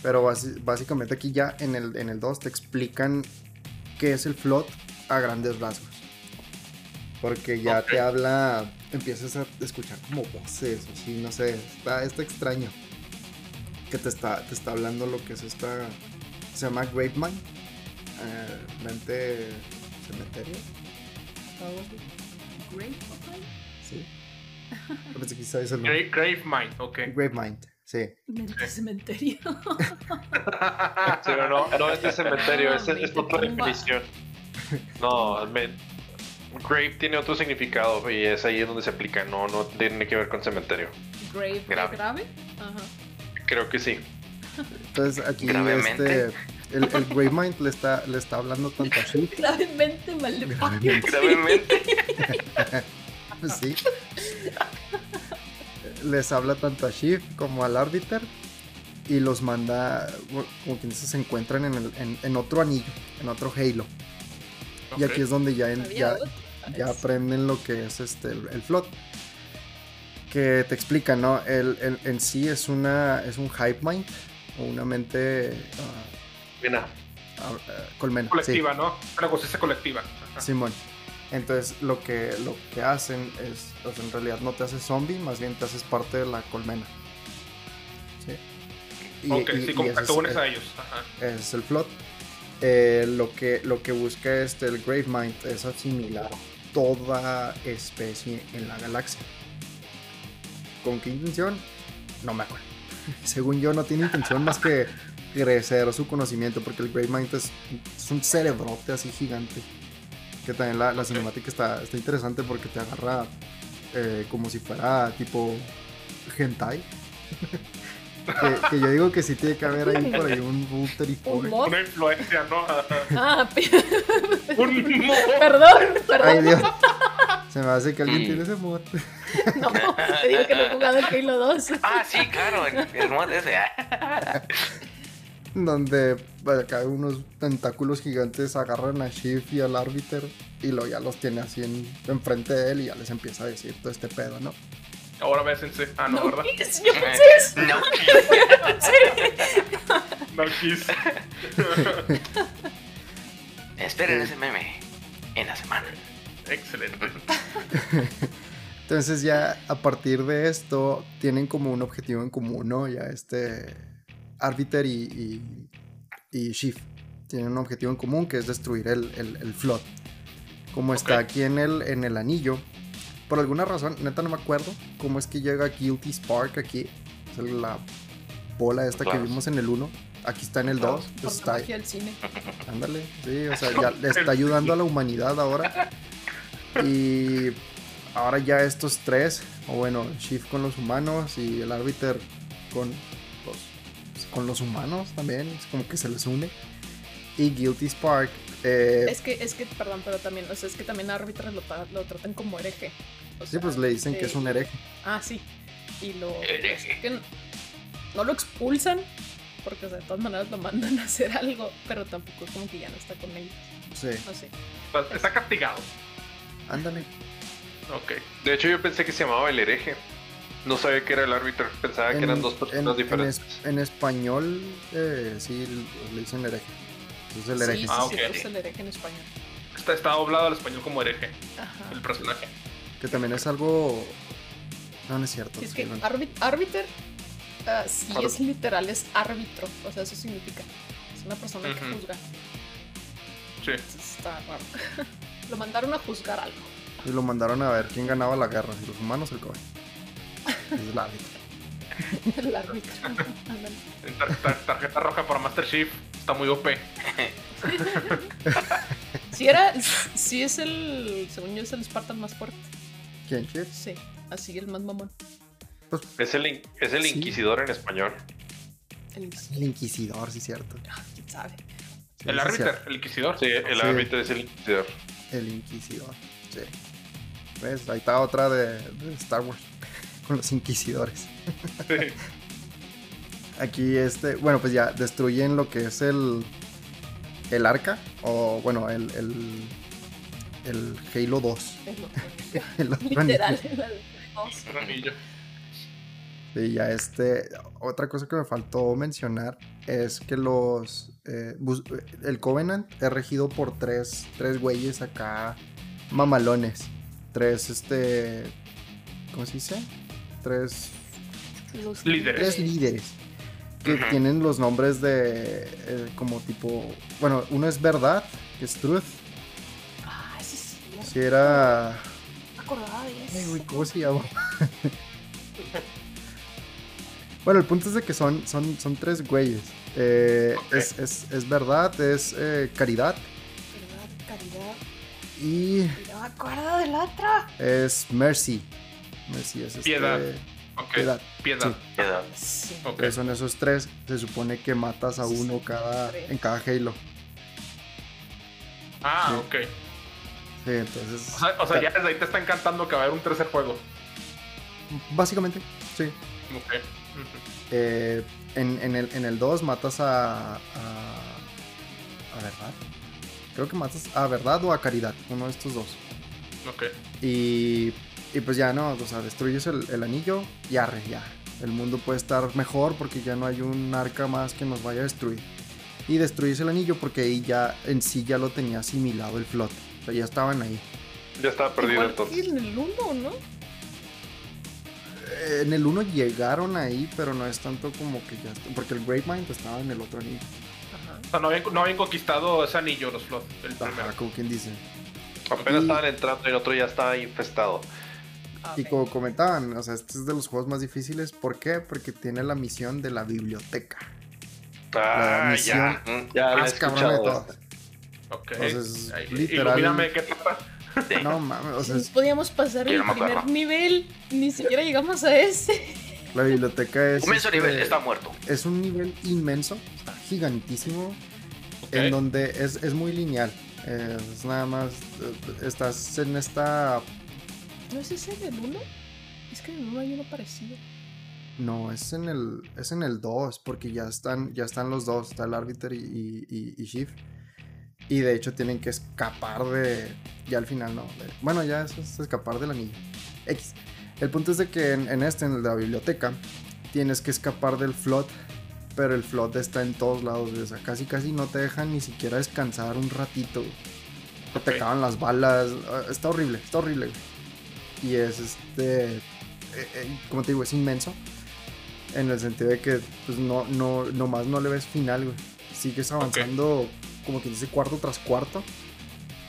S1: Pero básicamente aquí ya en el, en el 2 te explican qué es el float a grandes rasgos. Porque ya te habla, empiezas a escuchar como voces, así, no sé, está, está extraño. Que te está, te está hablando lo que es esta, se llama Gravemind, eh, mente cementerio, así.
S6: Great.
S1: Sí. Pensé que sabes el nombre.
S2: Grave, Grave Mind, ok.
S1: Gravemind, sí.
S6: Mente cementerio.
S3: Sí, no, no, no es de cementerio, es, es otra definición. No, me- Grave tiene otro significado y es ahí donde se aplica, no, no tiene que ver con cementerio.
S6: Grave. ¿de
S5: Grave.
S6: grave. Ajá.
S3: Creo que sí.
S1: Entonces aquí
S5: Gravemente.
S1: este, el, el Gravemind le está, le está hablando tanto a Shield,
S6: Gravemente mal de
S1: Gravemente.
S5: Gravemente.
S1: pues sí. Les habla tanto a Shift como al Arbiter y los manda, como quien dice, se encuentran en, el- en- en otro anillo, en otro Halo. Y aquí es donde ya, en- ya, aprenden lo que es este el, el flot. Que te explica, ¿no? El, el- en sí es una es un hype mind o una mente ah, colmena. sí.
S2: Colectiva, ¿no? Una conciencia colectiva. Ajá.
S1: Simón. Entonces lo que, lo que hacen es, o sea, en realidad no te haces zombie, más bien te haces parte de la colmena. ¿Sí? Y,
S2: ok,
S1: y-
S2: sí,
S1: y
S2: como te unes a ellos. Ajá.
S1: es el flot. Eh, lo, que, lo que busca este, el Gravemind es asimilar toda especie en la galaxia. ¿Con qué intención? No me acuerdo. Según yo no tiene intención más que crecer su conocimiento porque el Gravemind es, es un cerebrote así gigante. Que también la, la cinemática está, está interesante porque te agarra eh, como si fuera tipo hentai. que, que yo digo que sí tiene que haber ahí por ahí un Router y
S6: Un mod.
S2: Una influencia, ¿no? Ajá.
S6: Ah, pe-
S2: Un mo-
S6: perdón,
S1: Ay
S6: perdón.
S1: Dios. Se me hace que alguien
S5: Mm.
S1: tiene ese mod.
S6: No, te digo que no he jugado el Halo 2.
S5: Ah, sí, claro. El, el mod ese. ah.
S1: Donde bueno, acá unos tentáculos gigantes agarran a Shift y al Arbiter y lo ya los tiene así en, enfrente de él y ya les empieza a decir todo este pedo, ¿no?
S2: Ahora bésense. Ah, no,
S6: No,
S2: ¿verdad?
S6: es- yo pensé eso.
S5: No.
S6: Pensé.
S2: No kiss.
S5: Esperen ese meme. En la semana.
S2: Excelente.
S1: Entonces ya a partir de esto tienen como un objetivo en común, ¿no? Ya este Arbiter y, y, y Shift tienen un objetivo en común que es destruir el, el, el Flood. Como está aquí en el, en el anillo, por alguna razón, neta no me acuerdo cómo es que llega Guilty Spark aquí. Es la bola esta que vimos en el 1. Aquí está en el 2.
S6: Por
S1: Pues
S6: la
S1: está,
S6: cine.
S1: Ándale, sí, o sea, ya le está ayudando a la humanidad ahora. Y ahora ya estos tres, o bueno, Shift con los humanos y el Arbiter con los, con los humanos también, es como que se les une. Y Guilty Spark, eh,
S6: Es que, es que, perdón, pero también, o sea, es que también árbitros lo, lo tratan como hereje. O
S1: sí,
S6: sea,
S1: pues le dicen que es un hereje.
S6: Ah, sí. Y lo.
S5: Hereje.
S6: es que no lo expulsan, porque o sea, de todas maneras lo mandan a hacer algo, pero tampoco es como que ya no está con ellos.
S1: Sí,
S6: No sé.
S2: Está- Está castigado.
S1: ándale.
S2: Ok.
S3: de hecho yo pensé que se llamaba el hereje. No sabía que era el árbitro, pensaba que eran dos personas
S1: en- en
S3: diferentes.
S1: es- en español, eh, sí, le dicen hereje. Es el
S6: Sí,
S1: hereje.
S6: sí,
S2: Ah,
S6: sí,
S2: ok.
S6: es el hereje en español.
S2: Está, está doblado al español como hereje,
S6: Ajá.
S2: el personaje.
S1: Que también es algo. No, no es cierto.
S6: Sí, es
S1: sí,
S6: que
S1: bueno.
S6: árbiter, ah, sí es literal, es árbitro. O sea, eso significa. Es una persona que juzga.
S2: Sí.
S6: Está raro. lo mandaron a juzgar algo.
S1: Y lo mandaron a ver quién ganaba la guerra, si los humanos o el caballo. Es el árbitro.
S6: El árbitro.
S2: Tar- tar- tarjeta roja para Master Chief. Está muy OP.
S6: Si era, si es el, según yo es el Spartan más fuerte.
S1: ¿Quién, Chief?
S6: Sí, así el más mamón.
S3: Es el, es el
S1: Sí.
S3: inquisidor en español.
S6: El,
S1: El inquisidor, sí, cierto.
S6: ah, quién sabe.
S2: El
S1: sí,
S2: árbitro, el inquisidor.
S3: Sí, el
S1: Sí.
S3: árbitro es el inquisidor.
S1: El Inquisidor. Sí. ¿Ves? Ahí está otra de, de Star Wars. Con los Inquisidores.
S2: Sí.
S1: Aquí este, bueno, pues ya destruyen lo que es el el arca o bueno, el el, el Halo 2.
S6: Es lo-
S1: El otro
S6: Literal.
S2: Un anillo.
S1: Y ya este, otra cosa que me faltó mencionar es que los eh, el Covenant es regido por tres tres güeyes acá mamalones, tres este ¿cómo se dice? Tres
S6: Los
S2: Líderes.
S1: tres líderes que
S5: Ujú.
S1: tienen los nombres de eh, como tipo, bueno, uno es verdad, que es truth,
S6: Ah, sí, sí.
S1: era
S6: me acordaba de eso.
S1: Ay, güey, ¿cómo se llama? bueno, el punto es de que son, son, son tres güeyes. Eh,
S2: Ok.
S1: es, es- es verdad, es eh, caridad
S6: Verdad, caridad.
S1: y
S6: No me acuerdo de la otra.
S1: es mercy. Este,
S2: Piedad.
S1: Piedad.
S2: Piedad.
S1: Sí.
S5: Piedad.
S6: Sí.
S2: Ok.
S1: Entonces son esos tres. Se supone que matas a uno cada, en cada Halo.
S2: Ah,
S1: Sí.
S2: ok.
S1: Sí, entonces.
S2: O sea, o sea, ya desde ahí te está encantando que va a haber un tercer juego.
S1: Básicamente, sí.
S2: Ok.
S1: Eh, en, en el, en el 2 matas a, a. a verdad. Creo que matas a verdad o a caridad. Uno de estos dos.
S2: Ok.
S1: Y, y pues ya no, o sea, destruyes el, el anillo y arre, ya. El mundo puede estar mejor porque ya no hay un arca más que nos vaya a destruir. Y destruyes el anillo porque ahí ya en sí ya lo tenía asimilado el flot. O sea, ya estaban ahí.
S3: Ya estaba perdido
S6: Igual
S3: entonces.
S6: en el 1, ¿no?
S1: Eh, En el 1 llegaron ahí, pero no es tanto como que ya... Porque el Great Mind estaba en el otro anillo.
S6: Ajá.
S2: O sea, no habían, no habían conquistado ese anillo los Flood, el primero.
S1: Ajá, como quien dice.
S3: Apenas
S1: Y-
S3: estaban entrando y el otro ya estaba infestado.
S1: Y como comentaban, o sea, este es de los juegos más difíciles. ¿Por qué? Porque tiene la misión de la biblioteca.
S3: Ah,
S1: misión
S3: ya. Ya la
S1: Más cabrona de todas.
S2: Ok.
S1: Entonces, literal-
S2: Ilumíname, ¿qué?
S5: Sí.
S1: No mames, o sea,
S6: Nos podíamos pasar el primer nivel. Ni siquiera llegamos a ese.
S1: la biblioteca es...
S5: Un
S1: este,
S5: nivel, está muerto.
S1: Es un nivel inmenso, está gigantísimo, en donde es, es muy lineal. Es nada más, eh, estás en esta...
S6: ¿No es ese en el 1? Es que en el 1 hay uno parecido.
S1: No, es en el es en el 2, porque ya están, ya están los dos, está el Arbiter y, y, y- y Shift. Y de hecho tienen que escapar de... Ya al final no. de- bueno, ya eso es escapar del anillo. X. El punto es de que en, en este, en el de la biblioteca, tienes que escapar del flood. Pero el flood está en todos lados, o sea, casi casi no te dejan ni siquiera descansar un ratito. Se Te acaban las balas. ah, Está horrible, está horrible. Y es este... eh, eh, como te digo, es inmenso. En el sentido de que pues no, no, nomás no le ves final, güey. Sigues avanzando como quien dice cuarto tras cuarto.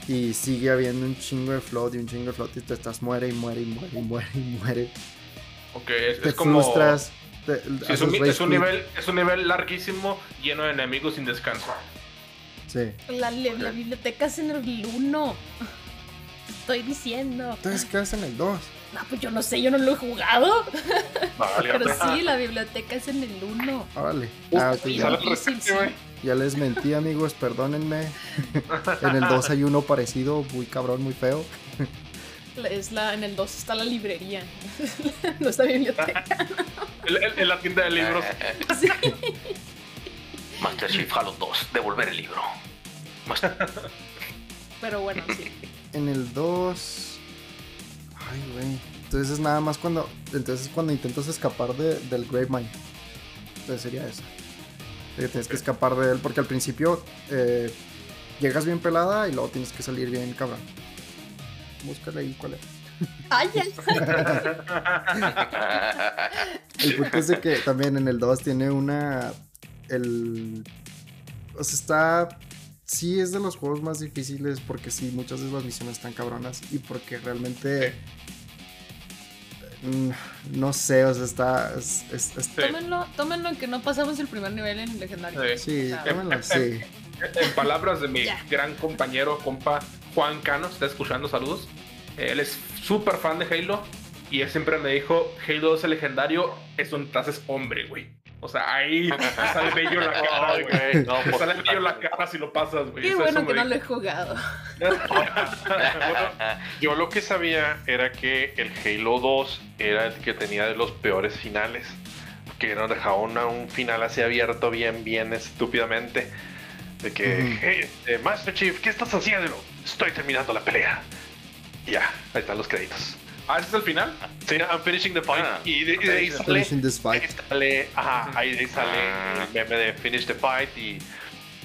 S1: Y sigue habiendo un chingo de flood y un chingo de flood y te estás muere y muere y muere y muere y muere.
S2: Ok, es,
S1: Te
S2: es como.
S1: frustras. te-
S2: Sí, es, un, es nivel, es un nivel larguísimo, lleno de enemigos sin descanso.
S1: Sí.
S6: La, la biblioteca es en el 1. Estoy diciendo.
S1: Entonces quedas en el 2.
S6: No, pues yo no sé, yo no lo he jugado.
S3: Vale,
S6: Pero sí, la biblioteca es en el 1.
S1: Órale.
S3: Uf,
S1: Ah,
S6: y
S1: ya,
S6: difícil, sí.
S1: ya les mentí, amigos, perdónenme. en el 2 hay uno parecido, muy cabrón, muy feo.
S6: Es la, en el 2 está la librería. no está la biblioteca.
S2: En, la tienda de libros.
S6: Sí.
S5: Master Chief Halo 2, devolver el libro. Master-
S6: Pero bueno, sí.
S1: En el 2. Ay, güey. Entonces es nada más cuando. Entonces es cuando intentas escapar de- del Gravemind. Entonces sería eso. Que tienes que escapar de él. Porque al principio eh, llegas bien pelada y luego tienes que salir bien cabrón. Búscale ahí cuál es.
S6: Ay, ay.
S1: El punto es de que también en el 2 tiene una. El. O sea, está. Sí, es de los juegos más difíciles porque sí, muchas de las misiones están cabronas y porque realmente. mm, No sé, o sea, está. Es, es- es-
S2: Sí.
S6: Tómenlo, tómenlo en que no pasamos el primer nivel en legendario.
S2: Sí.
S1: sí,
S6: O sea,
S1: tómalo, sí.
S2: En palabras de mi gran compañero, compa Juan Cano, está escuchando, saludos. Él es súper fan de Halo y él siempre me dijo, Halo 2 el legendario es un haces hombre, güey. O sea, ahí te sale bello la cara, güey.
S3: no,
S2: Te
S3: por-
S2: sale bello la cara si lo pasas, güey.
S6: Qué
S2: O sea,
S6: bueno
S2: eso
S6: que no lo he jugado.
S3: Bueno, yo lo que sabía era que el Halo 2 era el que tenía de los peores finales. Que nos dejaba una- un final así abierto bien, bien estúpidamente. De que, hey, eh, Master Chief, ¿qué estás haciendo? Estoy terminando la pelea. Y ya, ahí están los créditos.
S2: Ah, ese es el final.
S3: Sí, I'm finishing the fight.
S5: Ah,
S3: y de, y de ahí sale,
S1: Finishing this fight.
S3: ahí sale, ajá, ahí, ahí sale
S5: Ah.
S3: el meme de Finish the Fight y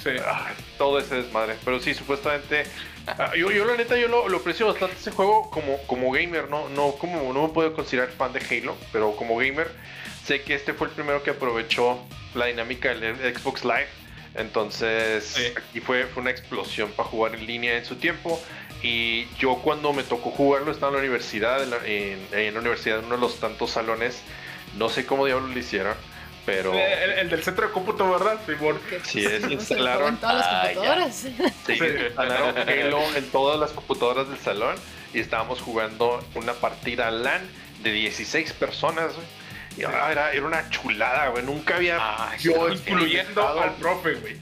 S2: Sí.
S3: Ah, todo ese desmadre. Pero sí, supuestamente. ah, yo, yo, la neta, yo lo, lo aprecio bastante ese juego como, como gamer, ¿no? No, como, no me puedo considerar fan de Halo, pero como gamer, sé que este fue el primero que aprovechó la dinámica del Xbox Live. Entonces,
S2: Sí.
S3: aquí fue, fue una explosión para jugar en línea en su tiempo. Y yo, cuando me tocó jugarlo, estaba en la universidad, en la, en- en la universidad, en uno de los tantos salones. No sé cómo diablos lo hicieron, pero.
S2: El, el del centro de cómputo, ¿verdad? Simón.
S3: Sí, es, instalaron-
S6: todas las
S3: Ah,
S6: computadoras.
S3: Sí,
S2: Sí.
S3: instalaron Halo en todas las computadoras del salón y estábamos jugando una partida LAN de 16 personas, güey. Y ah, era, era una chulada, güey. Nunca había
S5: Ah,
S3: yo
S2: Incluyendo al profe, güey.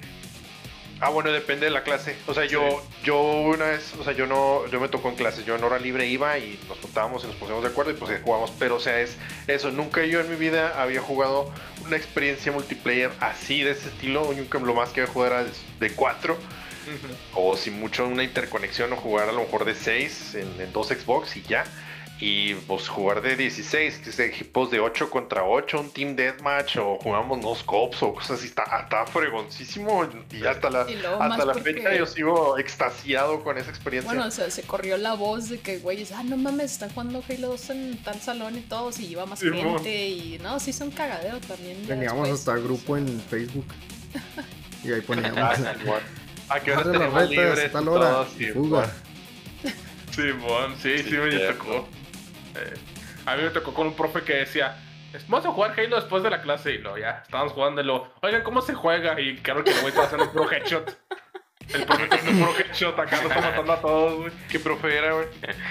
S3: Ah, bueno, depende de la clase. O sea, yo, yo una vez, o sea, yo no, yo me tocó en clases. Yo en hora libre iba y nos juntábamos y nos pusimos de acuerdo y pues jugamos. Pero, o sea, es eso. Nunca yo en mi vida había jugado una experiencia multiplayer así de ese estilo. Nunca lo más que había jugado era de, cuatro. O si mucho una interconexión o jugar a lo mejor de 6 en, en dos Xbox y ya. Y pues jugar de 16, que es de equipos de 8 contra 8, un team deathmatch o jugamos dos cops o cosas así. Está, está fregoncísimo y hasta la,
S6: Y
S3: hasta la
S6: porque-
S3: fecha yo sigo extasiado con esa experiencia.
S6: Bueno, o sea, se corrió la voz de que, güeyes, ah, no mames, están jugando Halo 2 en tal salón y todo, y iba más
S2: Sí,
S6: gente, y no, sí son cagadero también.
S1: Teníamos
S6: después,
S1: hasta grupo en Facebook. y ahí
S3: Ah,
S1: poníamos.
S3: ¿A qué hora tenemos
S1: retas,
S3: libres?
S1: tal hora.
S3: todo? Sí,
S1: fuga.
S2: Simón, sí, sí,
S3: Sí,
S2: me tocó. Eh, a mí me tocó con un profe que decía, vamos a jugar Halo después de la clase y lo ya, estábamos jugando y lo, oigan, ¿cómo se juega? Y claro que el güey estaba haciendo un puro headshot. El profe está haciendo un puro headshot acá, nos está matando a todos, güey.
S3: ¿Qué profe era, güey?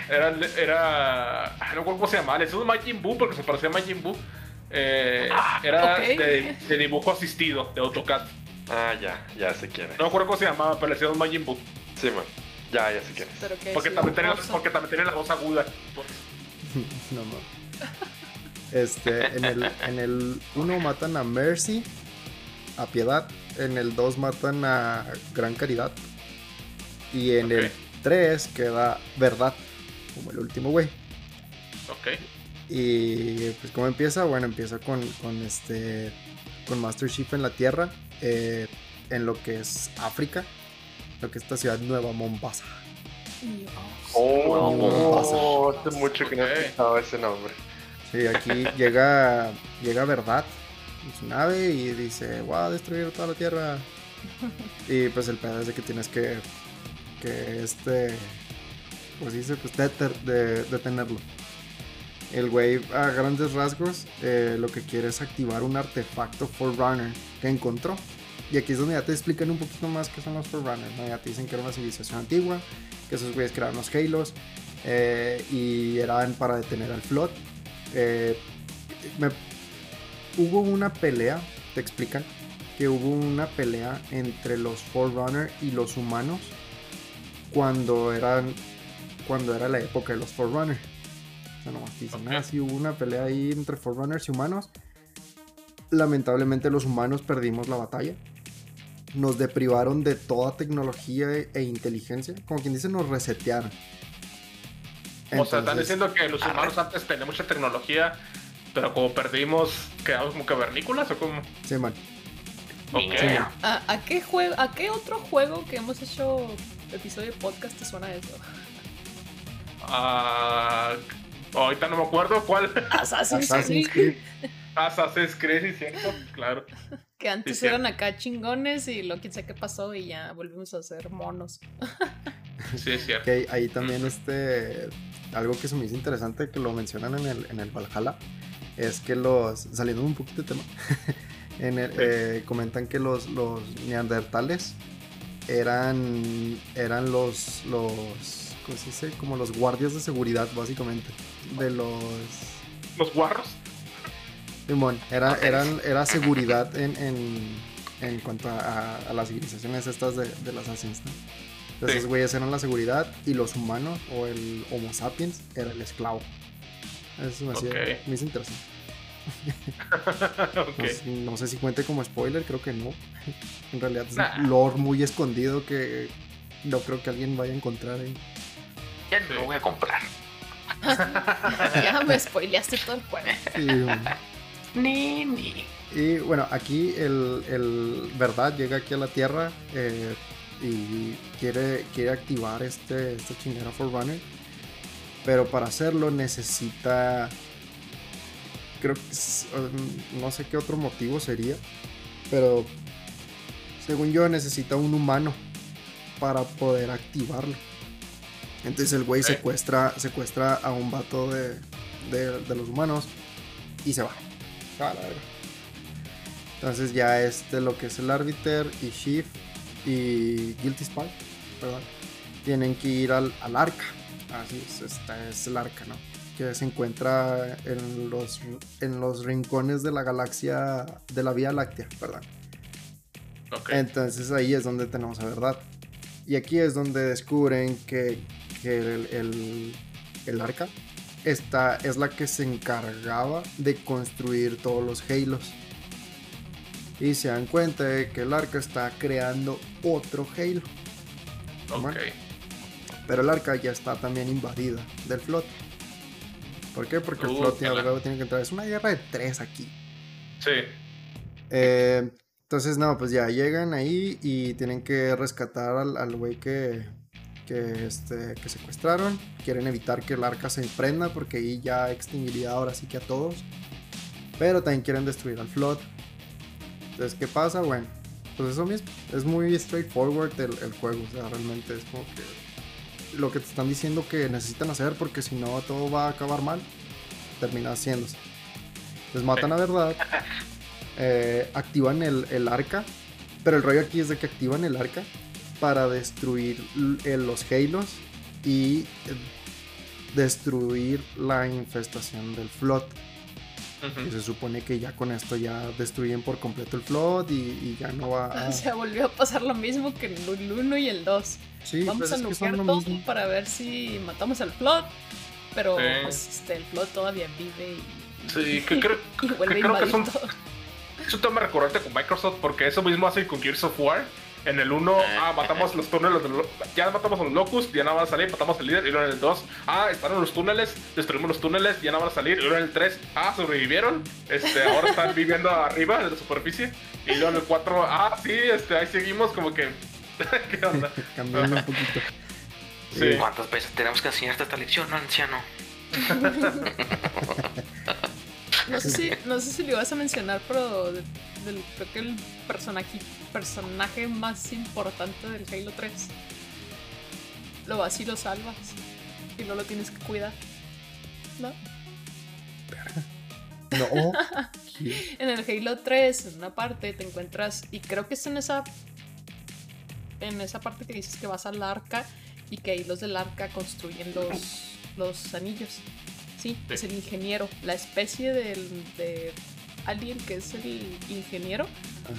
S2: Era, era, ah, no recuerdo cómo se llamaba, le decimos Majin Buu porque se parecía a Majin Buu. Eh, era
S6: ok.
S2: de, de dibujo asistido, de AutoCAD.
S3: Ah, ya, ya sé quién es.
S2: No me acuerdo cómo se llamaba, pero le decíamos Majin Buu.
S3: Sí, man. Ya, ya sé quién es.
S6: Pero que
S2: Porque también, tenía, porque también tenía la voz aguda.
S1: No mames. Este, en el, en el 1 matan a Mercy, a Piedad. En el 2 matan a Gran Caridad. Y en el
S2: Ok.
S1: 3 queda Verdad, como el último güey.
S2: Ok.
S1: Y pues cómo empieza, bueno, empieza con, con este con Master Chief en la Tierra, eh, en lo que es África, lo que es esta ciudad nueva Mombasa.
S3: Oh,
S1: Mombasa.
S3: oh, hace mucho que no
S2: Ok.
S3: escuchaba ese nombre.
S1: Sí, aquí llega llega Verdad en su nave y dice, voy a destruir toda la Tierra. Y pues el pedo es de que tienes que que este pues dice pues deter- de- detenerlo. El güey a grandes rasgos eh, lo que quiere es activar un artefacto Forerunner que encontró. Y aquí es donde ya te explican un poquito más qué son los Forerunners. ¿no? Ya te dicen que era una civilización antigua, que esos güeyes crearon los Halos eh, y eran para detener al Flood. Eh, me- hubo una pelea, te explican, que hubo una pelea entre los Forerunner y los humanos cuando eran cuando era la época de los Forerunner. O sea, nomás dicen,
S2: Ok.
S1: ah, sí, hubo una pelea ahí entre Forerunners y humanos. Lamentablemente los humanos perdimos la batalla. Nos deprivaron de toda tecnología e, e inteligencia. Como quien dice, nos resetearon.
S2: O sea, están diciendo que los humanos antes tenían mucha tecnología, pero como perdimos, quedamos como cavernícolas o como.
S1: sí, man.
S2: Ok.
S1: Sí.
S6: ¿A, a qué juego, ¿A qué otro juego que hemos hecho episodio de podcast te suena eso?
S2: Ah, ahorita no me acuerdo cuál.
S6: Assassin's,
S1: Assassin's
S6: Creed.
S1: Creed.
S2: Assassin's Creed, sí, cierto. Claro.
S6: Que antes
S2: Sí,
S6: eran acá chingones y lo quién sabe qué pasó y ya volvimos a ser monos.
S2: Sí, es cierto.
S1: Que ahí también este algo que se me hizo interesante que lo mencionan en el, en el Valhalla es que los saliendo un poquito de tema en el-
S2: Sí.
S1: eh, comentan que los, los neandertales eran eran los los ¿cómo se dice? como los guardias de seguridad básicamente de los
S2: Los guarros.
S1: Simón, era, eran, era seguridad en, en, en cuanto a, a las civilizaciones estas de, de las Assassins, ¿no? Entonces,
S2: Sí.
S1: güeyes eran la seguridad y los humanos o el Homo sapiens era el esclavo. Eso me, hacía,
S2: Ok.
S1: me hizo interesante. No, sé- no sé si cuente como spoiler, creo que no. En realidad es
S2: Nah.
S1: un lore muy escondido que no creo que alguien vaya a encontrar ahí.
S5: Ya no lo voy a comprar.
S6: Ya me spoileaste todo el juego.
S1: Y, Y bueno, aquí el, el verdad llega aquí a la Tierra eh, y quiere, quiere activar este, esta chingadera Forerunner. Pero para hacerlo necesita. Creo que. um, No sé qué otro motivo sería. Pero. Según yo, necesita un humano para poder activarlo. Entonces el güey secuestra, secuestra a un vato de, de, de los humanos y se va. Entonces ya este lo que es el Arbiter y Shift y Guilty Spy, perdón, tienen que ir al, al arca. Así es, esta es el arca, ¿no? Que se encuentra en los, en los rincones de la galaxia de la Vía Láctea, perdón. Entonces ahí es donde tenemos la verdad. Y aquí es donde descubren que, que el, el, el arca esta es la que se encargaba de construir todos los Halos. Y se dan cuenta de que el arca está creando otro Halo.
S2: Ok.
S1: Pero el arca ya está también invadida del flot. ¿Por qué? Porque el
S2: Uh,
S1: flot ya
S2: cala.
S1: luego tiene que entrar. Es una guerra de tres aquí.
S2: Sí.
S1: Eh, entonces, no, pues ya llegan ahí y tienen que rescatar al al güey que, que, este, que secuestraron. Quieren evitar que el arca se prenda porque ahí ya extinguiría ahora sí que a todos. Pero también quieren destruir al flot. Entonces, ¿qué pasa? Bueno, pues eso mismo. Es muy straightforward el, el juego. O sea, realmente es como que lo que te están diciendo que necesitan hacer porque si no todo va a acabar mal. Termina haciéndose. Les matan a verdad. eh, activan el, el arca. Pero el rollo aquí es de que activan el arca para destruir eh, los Halos y eh, destruir la infestación del Flot.
S2: Ujú.
S1: Y se supone que ya con esto ya destruyen por completo el Flot y, y ya no va a...
S6: O sea, volvió a pasar lo mismo que el 1 y el 2.
S1: Sí,
S6: Vamos
S1: pues
S6: a
S1: que son lo
S6: todo
S1: mismo.
S6: para ver si matamos al Flood. Pero
S2: Sí.
S6: pues, este, el Flood todavía vive y,
S2: Sí, que creo,
S6: y
S2: que
S6: vuelve a
S2: creo que es
S6: invadir
S2: un,
S6: todo.
S2: es un tema recurrente con Microsoft porque eso mismo hacen con Gears of War. En el 1, ah, matamos los túneles, de lo- ya matamos a los Locust, ya nada van a salir, matamos al líder. Y luego en el 2, ah, están en los túneles, destruimos los túneles, ya nada van a salir. Y luego en el 3, ah, sobrevivieron, este, ahora están viviendo arriba de la superficie. Y luego en el 4, ah, sí, este, ahí seguimos como que... ¿Qué onda?
S1: Cambiando un poquito.
S2: Sí.
S5: ¿Cuántas veces tenemos que enseñarte esta lección, anciano?
S6: No sé si, no sé si lo ibas a mencionar, pero del- creo que el personaje, personaje más importante del Halo 3 lo vas y lo salvas. Y no lo tienes que cuidar. ¿No?
S1: No.
S6: En el Halo 3, en una parte, te encuentras. Y creo que es en esa. En esa parte que dices que vas al arca y que ahí los del arca construyen los, los anillos. Sí, es el ingeniero. La especie del, de alien que es el ingeniero.
S1: Ajá.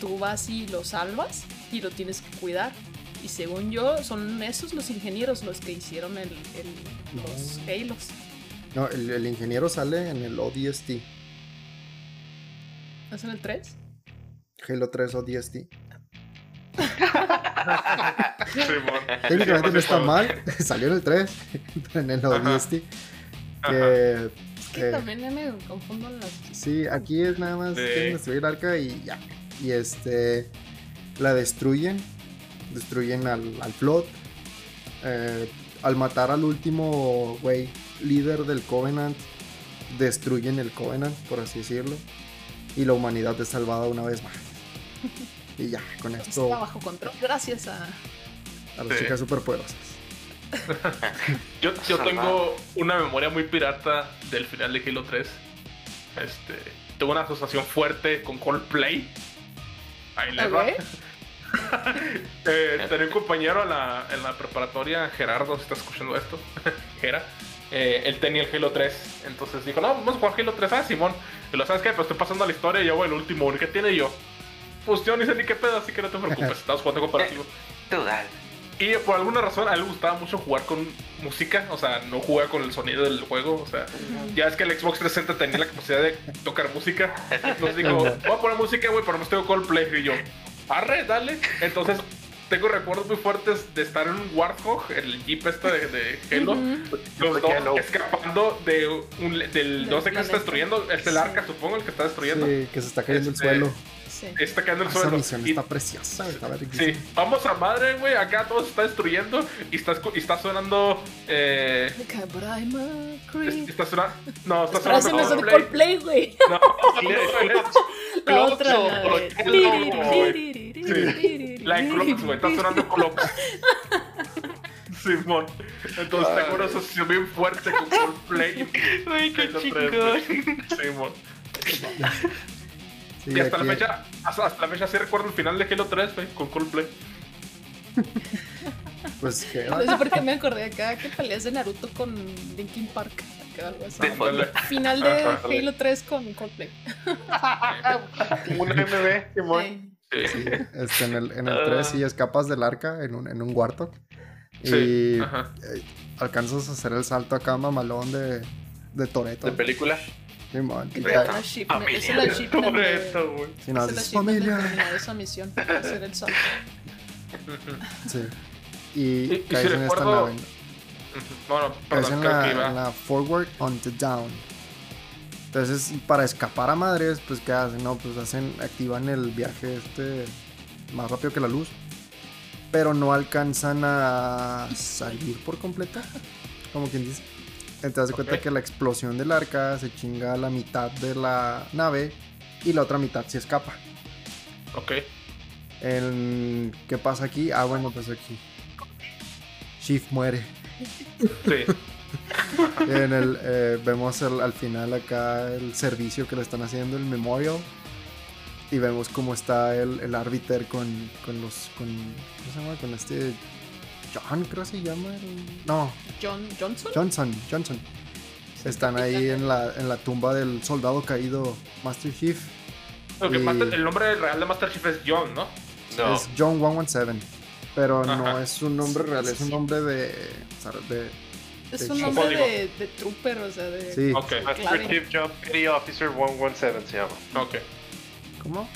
S6: Tú vas y lo salvas y lo tienes que cuidar. Y según yo, son esos los ingenieros los que hicieron el, el- los
S1: No.
S6: Halos.
S1: No, el, el ingeniero sale en el ODST.
S6: ¿No es en el 3?
S1: Halo 3 ODST. Técnicamente no está
S2: Sí,
S1: mal. Salió en el 3. en el. ODST.
S2: Ajá.
S1: Que,
S6: Es que
S1: que-
S6: también ya me confundo las.
S1: Sí, aquí es nada más
S2: Sí.
S1: quieren destruir el arca y ya. Y este la destruyen. Destruyen al, al flot. Eh, al matar al último güey líder del Covenant. Destruyen el Covenant, por así decirlo. Y la humanidad es salvada una vez más. Y ya, con esto
S6: Está bajo control gracias a.
S1: a las
S2: Sí.
S1: chicas superpoderosas.
S2: Yo, tengo una memoria muy pirata del final de Halo 3. Este, tuve una asociación fuerte con Coldplay. Ahí les va. Eh, tenía un compañero en la, en la preparatoria, Gerardo, si estás escuchando esto, Gera, eh, él tenía el Halo 3. Entonces dijo, no, vamos a jugar Halo 3. Ah, Simón. Y lo sabes qué, pues estoy pasando la historia y yo, el último, ¿qué tiene yo? Pues yo ni sé ni qué pedo, así que no te preocupes, estamos jugando comparativo.
S5: Tú dale.
S2: Y por alguna razón a él le gustaba mucho jugar con música, o sea, no juega con el sonido del juego, o sea, ya es que el Xbox 360 tenía la capacidad de tocar música. Entonces digo, voy a poner música, güey, pero no tengo Coldplay. Y yo, arre, dale. Entonces tengo recuerdos muy fuertes de estar en un Warthog, el jeep este de, de Halo, los dos escapando de un, del, no sé qué está destruyendo, es el arca, supongo, el que está destruyendo.
S1: Sí, que se está cayendo
S2: Este,
S1: el suelo.
S6: Sí.
S2: Está cayendo el
S1: Esa
S2: suelo.
S1: misión
S2: Y-
S1: está preciosa. Está
S2: Sí, vamos a madre, güey. Acá todo se está destruyendo y está, y está sonando. Eh, está sonando. No, está
S6: Espera, se
S2: sonando
S6: me sonó
S2: Coldplay.
S6: Güey.
S2: No, no,
S6: La otra, la de...
S2: La de Clocks, güey. Está sonando Clocks. Simón. Entonces tengo una asociación bien fuerte con Coldplay.
S5: Ay, qué
S2: Halo 3,
S5: chingón.
S2: Simón.
S1: Sí,
S2: Y hasta la fecha, hasta, hasta la fecha sí recuerdo el final de Halo 3, güey, con Coldplay.
S1: Pues que.
S6: No sé por qué me acordé acá que peleas de Naruto con Linkin Park. acá algo así. Final de. Halo 3 con Coldplay.
S3: Un MB, Simón.
S6: Sí.
S2: Sí.
S1: Sí, este, en el, en el 3 sí escapas del arca en un, en un Warthog. Y
S2: Sí, ajá.
S1: eh, alcanzas a hacer el salto acá mamalón de, de Toreto.
S3: De película.
S6: La
S5: Familia.
S6: Esa es la
S2: güey.
S1: Si no
S6: esa es la
S1: haces
S6: shipment de
S1: familia.
S6: terminar esa misión. Hacer el salto.
S1: Sí. Y, caes
S2: si
S1: en esta nave.
S2: Bueno,
S1: Caes
S2: perdón,
S1: en la,
S2: que iba.
S1: en la forward on the down. Entonces, para escapar a madres, pues, ¿qué hacen? No, pues hacen, activan el viaje este más rápido que la luz. Pero no alcanzan a salir por completo. Como quien dice. Entonces, se cuenta que la explosión del arca se chinga a la mitad de la nave y la otra mitad se escapa.
S2: Ok.
S1: El- ¿Qué pasa aquí? Ah, bueno, pues aquí. Shift muere.
S2: Sí.
S1: En el, eh, vemos el- al final acá el servicio que le están haciendo, el memorial. Y vemos cómo está el, el árbiter con, con los. Con, ¿Cómo se llama? Con este. John, creo que se llama. el- No,
S6: John Johnson.
S1: Johnson. Johnson. Están ahí en la, en la tumba del soldado caído Master Chief.
S2: Lo que
S1: Y-
S2: Master- el nombre real de Master Chief es John, ¿no?
S3: No.
S1: Es John 117. Pero no
S2: Ajá.
S1: es un nombre real, es un nombre de. de
S6: Es un
S1: Chief.
S6: nombre de, de trooper, o sea, de...
S1: sí.
S2: Ok,
S3: Master John Petty Officer 117 se llama.
S2: ok.
S1: ¿Cómo?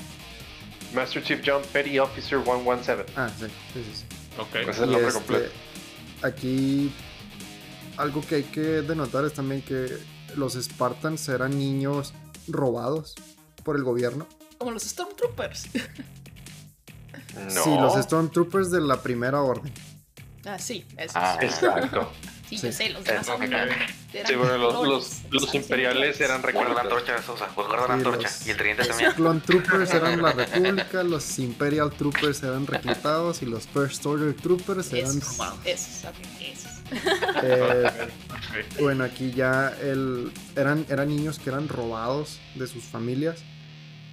S3: Master Chief John Petty Officer 117.
S1: Ah, sí, sí, sí. sí.
S2: Ok.
S3: Ese es el nombre
S1: este,
S3: completo.
S1: Aquí algo que hay que denotar es también que los Spartans eran niños robados por el gobierno.
S6: Como los Stormtroopers.
S3: No.
S1: Sí, los Stormtroopers de la primera orden.
S6: ah, sí, eso.
S5: Ah,
S3: Exacto.
S6: sí,
S1: sí.
S6: yo sé, los demás
S5: Ok.
S6: son... eran
S3: Sí, bueno, los,
S6: clones,
S3: los, los
S6: están
S3: imperiales eran.
S5: Guarda la antorcha, Sosa. Pues guarda la antorcha.
S1: los-
S5: Y el tridente
S1: Los
S5: también.
S1: Clone Troopers eran la República, los Imperial Troopers eran reclutados y los First Order Troopers eran
S6: Esos,
S1: robados.
S6: esos, ok, esos.
S1: Eh. Bueno, aquí ya el, eran, eran niños que eran robados de sus familias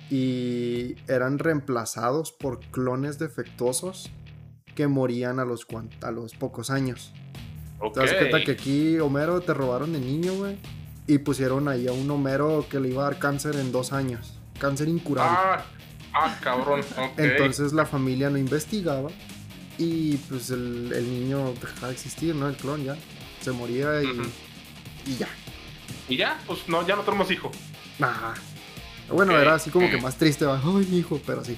S1: y eran reemplazados por clones defectuosos que morían a los, a los pocos años. Te das cuenta que aquí Homero te robaron de niño, güey, y pusieron ahí a un Homero que le iba a dar cáncer en dos años. Cáncer incurable.
S2: Ah, ah, cabrón.
S1: Entonces la familia no investigaba y pues el, el niño dejaba de existir, ¿no? El clon ya se moría y, y ya.
S2: Y ya, pues no, ya no tenemos hijo.
S1: Nah. Bueno, era así como que más triste, va. Ay, mi hijo, pero sí.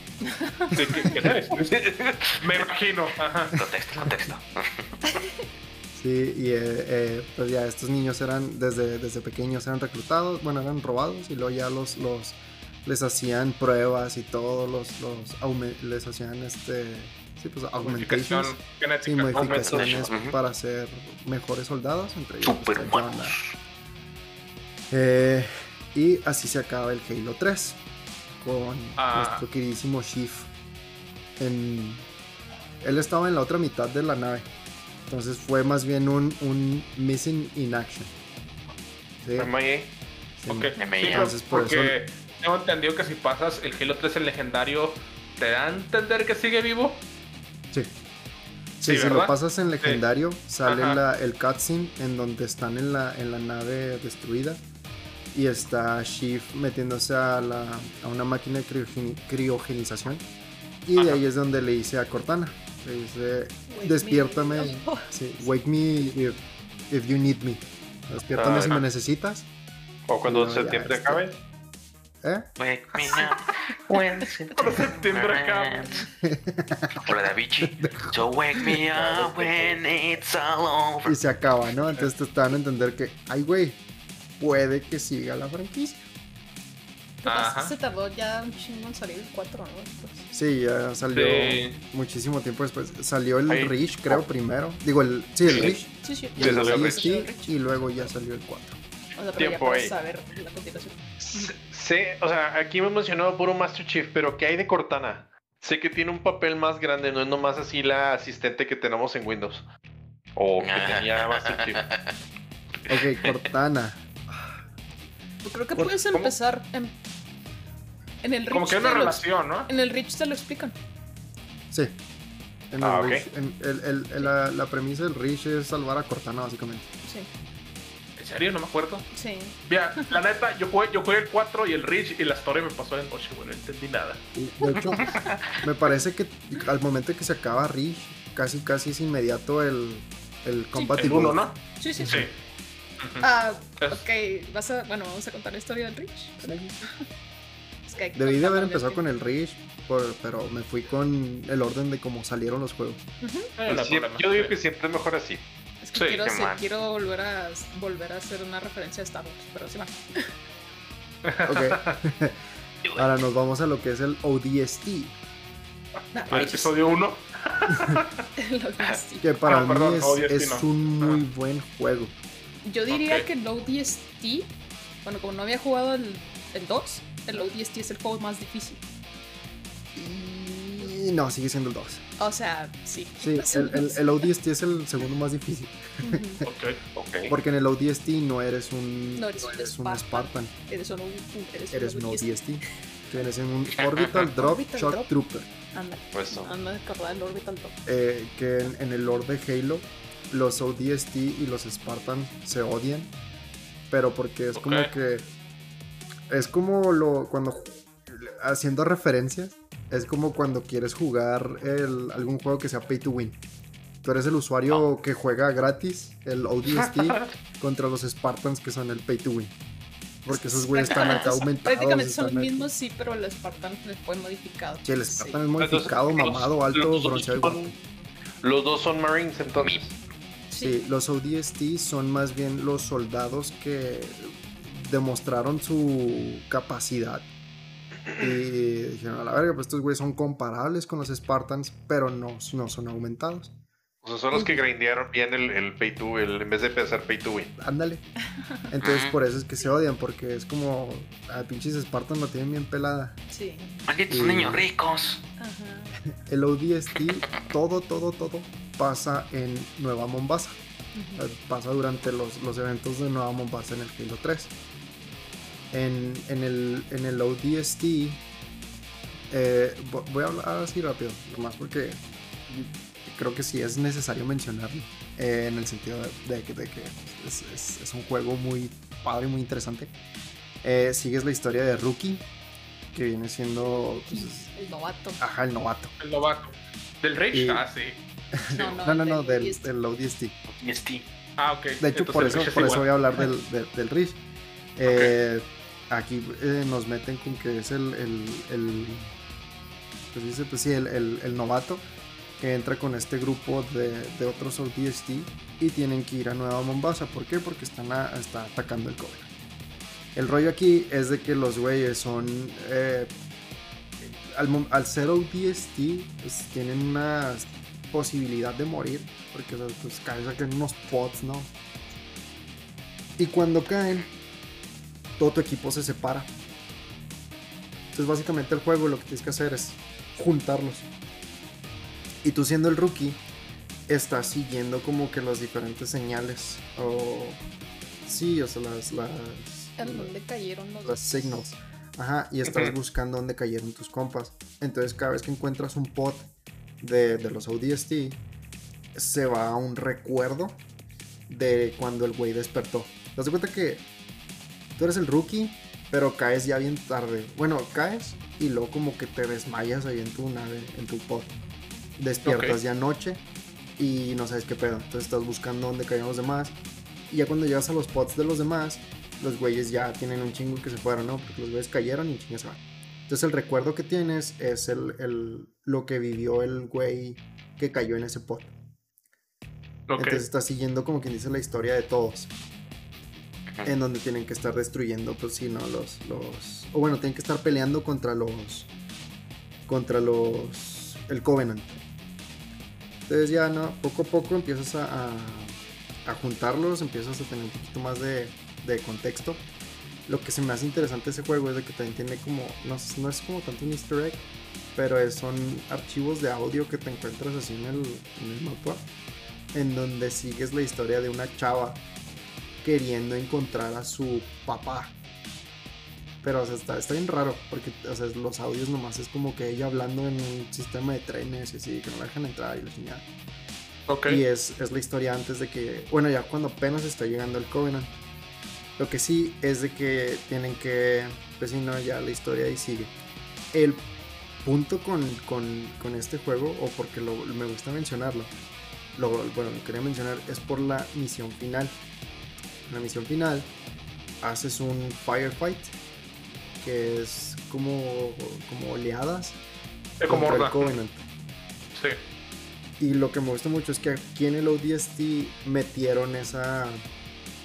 S2: ¿qué- qué? Me imagino. Ajá.
S5: Contexto, contexto.
S1: Sí, y eh, eh, pues ya estos niños eran, desde, desde pequeños eran reclutados, bueno, eran robados y luego ya los, los les hacían pruebas y todo, los, los les hacían este, sí, pues augmentations, sí, modificaciones para ser mejores soldados, entre ellos pues. Eh, y así se acaba el Halo 3 con
S2: Ah.
S1: nuestro queridísimo Chief. En, él estaba en la otra mitad de la nave. Entonces fue más bien un, un missing in action. Sí,
S3: MIA.
S1: sí.
S5: MIA.
S1: Entonces, por
S2: porque tengo entendido que si pasas el Halo 3 en legendario, ¿te da a entender que sigue vivo?
S1: Sí. Sí,
S2: Sí,
S1: si lo pasas en legendario, sale la- el cutscene en donde están en la, en la nave destruida. Y está Shift metiéndose a, la, a una máquina de criogeni- criogenización. Y de ahí es donde le dice a Cortana. Le dice, despiértame. sí, wake me if, if you need me. Despiértame si
S3: Ajá.
S1: me necesitas.
S3: O cuando
S1: No,
S3: septiembre acabe.
S1: ¿Eh?
S5: Wake me up when
S2: Cuando septiembre acaba.
S5: ends. O la de Avicii. So wake me up when it's all over.
S1: Y se acaba, ¿no? Entonces te están a entender que, ay, güey, puede que siga la franquicia.
S6: Se tardó ya un chingo en salir el 4, ¿no? Pues,
S1: Sí, ya salió
S2: Sí.
S1: muchísimo tiempo después. Salió el
S3: Ahí.
S1: Reach, creo, primero. Digo, el, sí, el
S3: Sí.
S6: Sí, sí.
S1: Y
S3: Sí,
S1: el
S3: salió el
S1: ODST, y luego ya salió el 4.
S6: O sea, pero
S3: Tiempo
S6: ya puedes
S3: ahí.
S6: saber la continuación.
S3: Sé, o sea, aquí hemos mencionado puro Master Chief, pero ¿qué hay de Cortana? Sé que tiene un papel más grande, no es nomás así la asistente que tenemos en Windows. O que tenía Master Chief.
S1: Ok, Cortana.
S6: Yo creo que
S1: ¿Por-
S6: puedes
S2: cómo?
S6: empezar en, en el Reach.
S2: Como que hay una
S6: lo-
S2: relación, ¿no?
S6: En el Reach te lo explican.
S1: Sí. En el
S3: Ah, ok.
S1: Reach, en- el- el- el- la, la premisa del Reach es salvar a Cortana, básicamente.
S6: Sí,
S2: ¿En serio? No me acuerdo.
S6: sí.
S2: Mira, la neta, yo jugué, yo jugué el 4 y el Reach y la story me pasó de noche, güey. No entendí nada.
S1: De hecho, me parece que al momento que se acaba Reach, casi casi es inmediato el, el
S2: El
S1: compatible.
S2: 1, ¿no?
S6: Sí, sí, sí.
S2: Sí.
S6: Ah, ok. Vas a, bueno, vamos a contar la historia del. Es que que
S1: Debí de haber empezado con el por- pero me fui con el orden de cómo salieron los juegos.
S2: No
S3: Sí,
S2: problema.
S3: yo digo que siempre es mejor así.
S6: Es que
S2: Sí,
S6: quiero, volver a volver a hacer una referencia a Star Wars, pero sí va.
S1: Ok. Ahora nos vamos a lo que es el ODST.
S6: Nah,
S2: Al episodio 1.
S6: lo que
S1: para
S2: Ah,
S1: mí es,
S2: ODST
S1: es
S2: no.
S1: un muy buen juego.
S6: Yo diría que el ODST, bueno, como no había jugado el, el 2, el ODST es el juego más difícil.
S1: Y no, sigue siendo el 2.
S6: O sea, sí.
S1: Sí, el, el, el ODST es el segundo más difícil.
S6: Ujú.
S2: Ok.
S3: Ok.
S1: Porque en el ODST no eres un,
S6: No eres un
S1: un
S6: Spartan.
S1: Spartan,
S6: Eres un, eres
S1: eres un
S6: ODST.
S1: ODST. Tienes un Orbital Drop
S6: Orbital
S1: Shock
S6: Drop.
S1: Trooper.
S6: Ándale.
S3: Pues no.
S6: Anda de acordar el Orbital Drop.
S1: eh, que en, en el lore de Halo, los ODST y los Spartan se odian. Pero porque es como que. Es como lo. Cuando. Haciendo referencias. Es como cuando quieres jugar el- algún juego que sea pay to win. Tú eres el usuario que juega gratis, el ODST, contra los Spartans que son el pay to win. Porque esos güeyes están acá aumentados.
S6: Prácticamente son los mismos, sí, pero el Spartan fue modificado.
S1: Sí, el
S6: Sí.
S1: Spartan es modificado,
S3: Entonces,
S1: mamado,
S3: los-
S1: alto,
S3: los
S1: bronceado.
S3: Los dos son Marines entonces.
S1: Sí, los ODST son más bien los soldados que demostraron su capacidad. Y dijeron, a la verga, pues estos güeyes son comparables con los Spartans, pero no, no son aumentados.
S3: O sea, son los que grindearon bien el, el pay to el, en vez de empezar pay to win.
S1: Ándale. Entonces por eso es que se odian, porque es como, a pinches Spartans la tienen bien pelada.
S6: Sí.
S5: Malditos
S1: Y-
S5: niños ricos.
S6: Ajá.
S1: El ODST, todo, todo, todo pasa en Nueva Mombasa. Eh, pasa durante los, los eventos de Nueva Mombasa en el Halo 3. En, en el, en el ODST, eh, vo- voy a hablar así rápido, nomás porque creo que sí es necesario mencionarlo, eh, en el sentido de, de que, de que es, es- es un juego muy padre, muy interesante. Eh, sigues la historia de Rookie, que viene siendo pues,
S6: El novato.
S1: ajá, el novato.
S2: El novato. ¿Del?
S1: Y-
S2: Ah, sí.
S6: No, no,
S1: No, no, no,
S6: del
S1: del,
S6: ODST.
S1: del ODST.
S5: Y.
S2: Ah, ok.
S1: De hecho,
S2: Entonces
S1: por eso,
S2: es
S1: por eso voy a hablar del, del, del Rift. Eh, Aquí eh, nos meten con que es el, el, el- pues dice, pues sí, el, el- el novato que entra con este grupo de, otros ODST y tienen que ir a Nueva Mombasa. ¿Por qué? Porque están atacando el cobre. El rollo aquí es de que los güeyes son... eh, al, ser ODST, pues tienen una posibilidad de morir. Porque pues caen sacan unos pots, ¿no? Y cuando caen, todo tu equipo se separa. Entonces básicamente el juego lo que tienes que hacer es juntarlos. Y tú siendo el rookie, estás siguiendo como que las diferentes señales. O... Sí, o sea, las... las
S6: ¿En dónde cayeron los
S1: las signals. Ajá, y estás buscando dónde cayeron tus compas. Entonces, cada vez que encuentras un pod de, de los ODST, se va a un recuerdo de cuando el güey despertó. Te das cuenta que tú eres el rookie, pero caes ya bien tarde. Bueno, caes y luego como que te desmayas ahí en tu nave, en tu pod. Despiertas ya noche y no sabes qué pedo. Entonces estás buscando dónde cayeron los demás. Y ya cuando llegas a los pods de los demás, los güeyes ya tienen un chingo que se fueron, ¿no? Porque los güeyes cayeron y chingas se van. Entonces el recuerdo que tienes es el, el- lo que vivió el güey que cayó en ese.
S2: Ok.
S1: Entonces está siguiendo como quien dice la historia de todos. En donde tienen que estar destruyendo, pues sí, ¿no? Los, los... O bueno, tienen que estar peleando contra los... Contra los... El Covenant. Entonces ya, ¿no? Poco a poco empiezas a, a, juntarlos, empiezas a tener un poquito más de, de contexto. Lo que se me hace interesante de ese juego es de que también tiene como... No, no es como tanto un easter egg, pero es- son archivos de audio que te encuentras así en el, en el mapa en donde sigues la historia de una chava queriendo encontrar a su papá. Pero o sea, está, está bien raro, porque o sea, los audios nomás es como que ella hablando en un sistema de trenes y así, que no la dejan entrar y la chingada.
S2: Ok.
S1: Y es, es la historia antes de que, bueno, ya cuando apenas está llegando el Covenant. Lo que sí es de que tienen que, pues si no, ya la historia ahí sigue. El punto con, con, con este juego, o porque lo- me gusta mencionarlo, lo, bueno, lo quería mencionar, es por la misión final. En la misión final haces un firefight, que es como, como oleadas
S2: Es como horda.
S1: Covenant.
S2: Sí.
S1: Y lo que me gusta mucho es que aquí en el ODST metieron esa,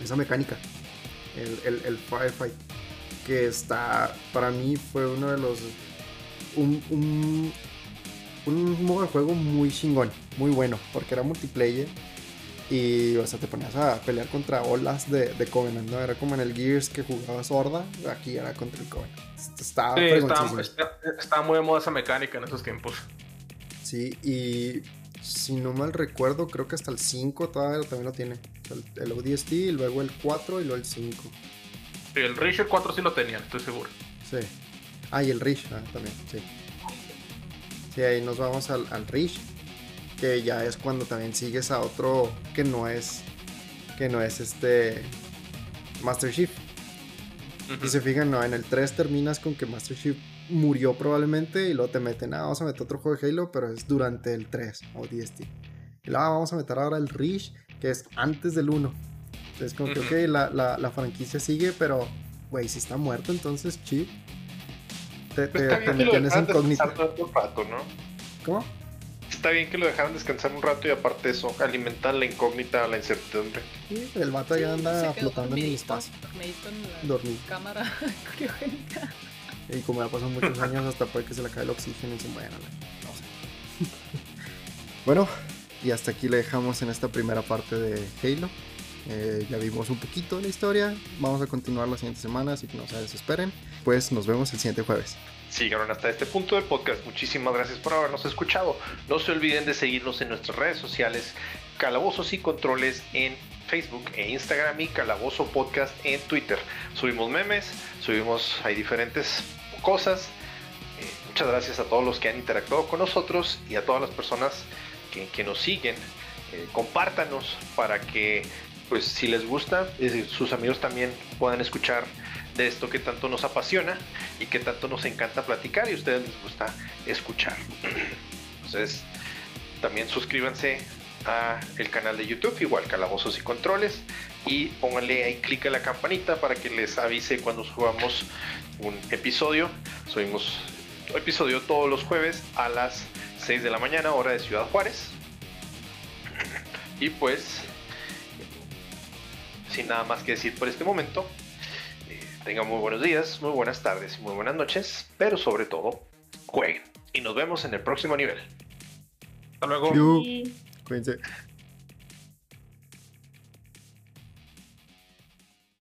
S1: esa mecánica, el, el, el firefight, que está, para mí fue uno de los, un, un, un modo de juego muy chingón, muy bueno, porque era multiplayer y, o sea, te ponías a pelear contra olas de, de Covenant, ¿no? Era como en el Gears que jugabas Horda, aquí era contra el Covenant. Estaba
S2: Sí, estaba, está- estaba muy de moda esa mecánica en esos tiempos.
S1: Sí, y si no mal recuerdo, creo que hasta el 5 todavía también lo tiene. El, el ODST, y luego el 4 y luego el 5.
S2: Sí, el Richard 4 sí lo tenían, estoy seguro.
S1: Sí. Ah, y el Rish ah, también, sí. Sí, ahí nos vamos al, al Rish, que ya es cuando también sigues a otro que no es, que no es este Master Chief.
S2: Ujú.
S1: Y se fijan, no, en el 3 terminas con que Master Chief murió probablemente y luego te meten, ah, vamos a meter otro juego de Halo, pero es durante el 3 o DST. Y luego ah, vamos a meter ahora el Reach, que es antes del 1. Entonces, como que, ok, la, la, la franquicia sigue, pero, güey, si está muerto, entonces, Chief. Te, te, te metían
S3: rato, ¿no?
S1: ¿Cómo?
S3: Está bien que lo dejaran descansar un rato y aparte de eso, alimentan la incógnita, la incertidumbre.
S1: Sí, el vato ya anda flotando en el espacio.
S6: dormidito en la
S1: Dormido.
S6: cámara criogénica.
S1: Y como ya pasan muchos años, hasta puede que se le acabe el oxígeno y se muera. ¿no? No sé. bueno, y hasta aquí le dejamos en esta primera parte de Halo. Eh, ya vimos un poquito de la historia. Vamos a continuar la siguiente semana, así que no se desesperen. Pues nos vemos el siguiente jueves.
S3: Si llegaron hasta este punto del podcast, muchísimas gracias por habernos escuchado. No se olviden de seguirnos en nuestras redes sociales, Calabozos y Controles en Facebook e Instagram y Calabozo Podcast en Twitter. Subimos memes, subimos, hay diferentes cosas. Eh, muchas gracias a todos los que han interactuado con nosotros y a todas las personas que, nos siguen. Eh, compártanos para que, pues, si les gusta, sus amigos también puedan escuchar de esto que tanto nos apasiona y que tanto nos encanta platicar y a ustedes les gusta escuchar. Entonces, también suscríbanse a el canal de YouTube, igual Calabozos y Controles, y pónganle ahí clic a la campanita para que les avise cuando subamos un episodio. Subimos episodio todos los jueves a las 6 de la mañana, hora de Ciudad Juárez. Y pues, sin nada más que decir por este momento, tengan muy buenos días, muy buenas tardes y muy buenas noches, pero sobre todo, jueguen. Y nos vemos en el próximo nivel.
S2: Hasta luego.
S1: Cuídense.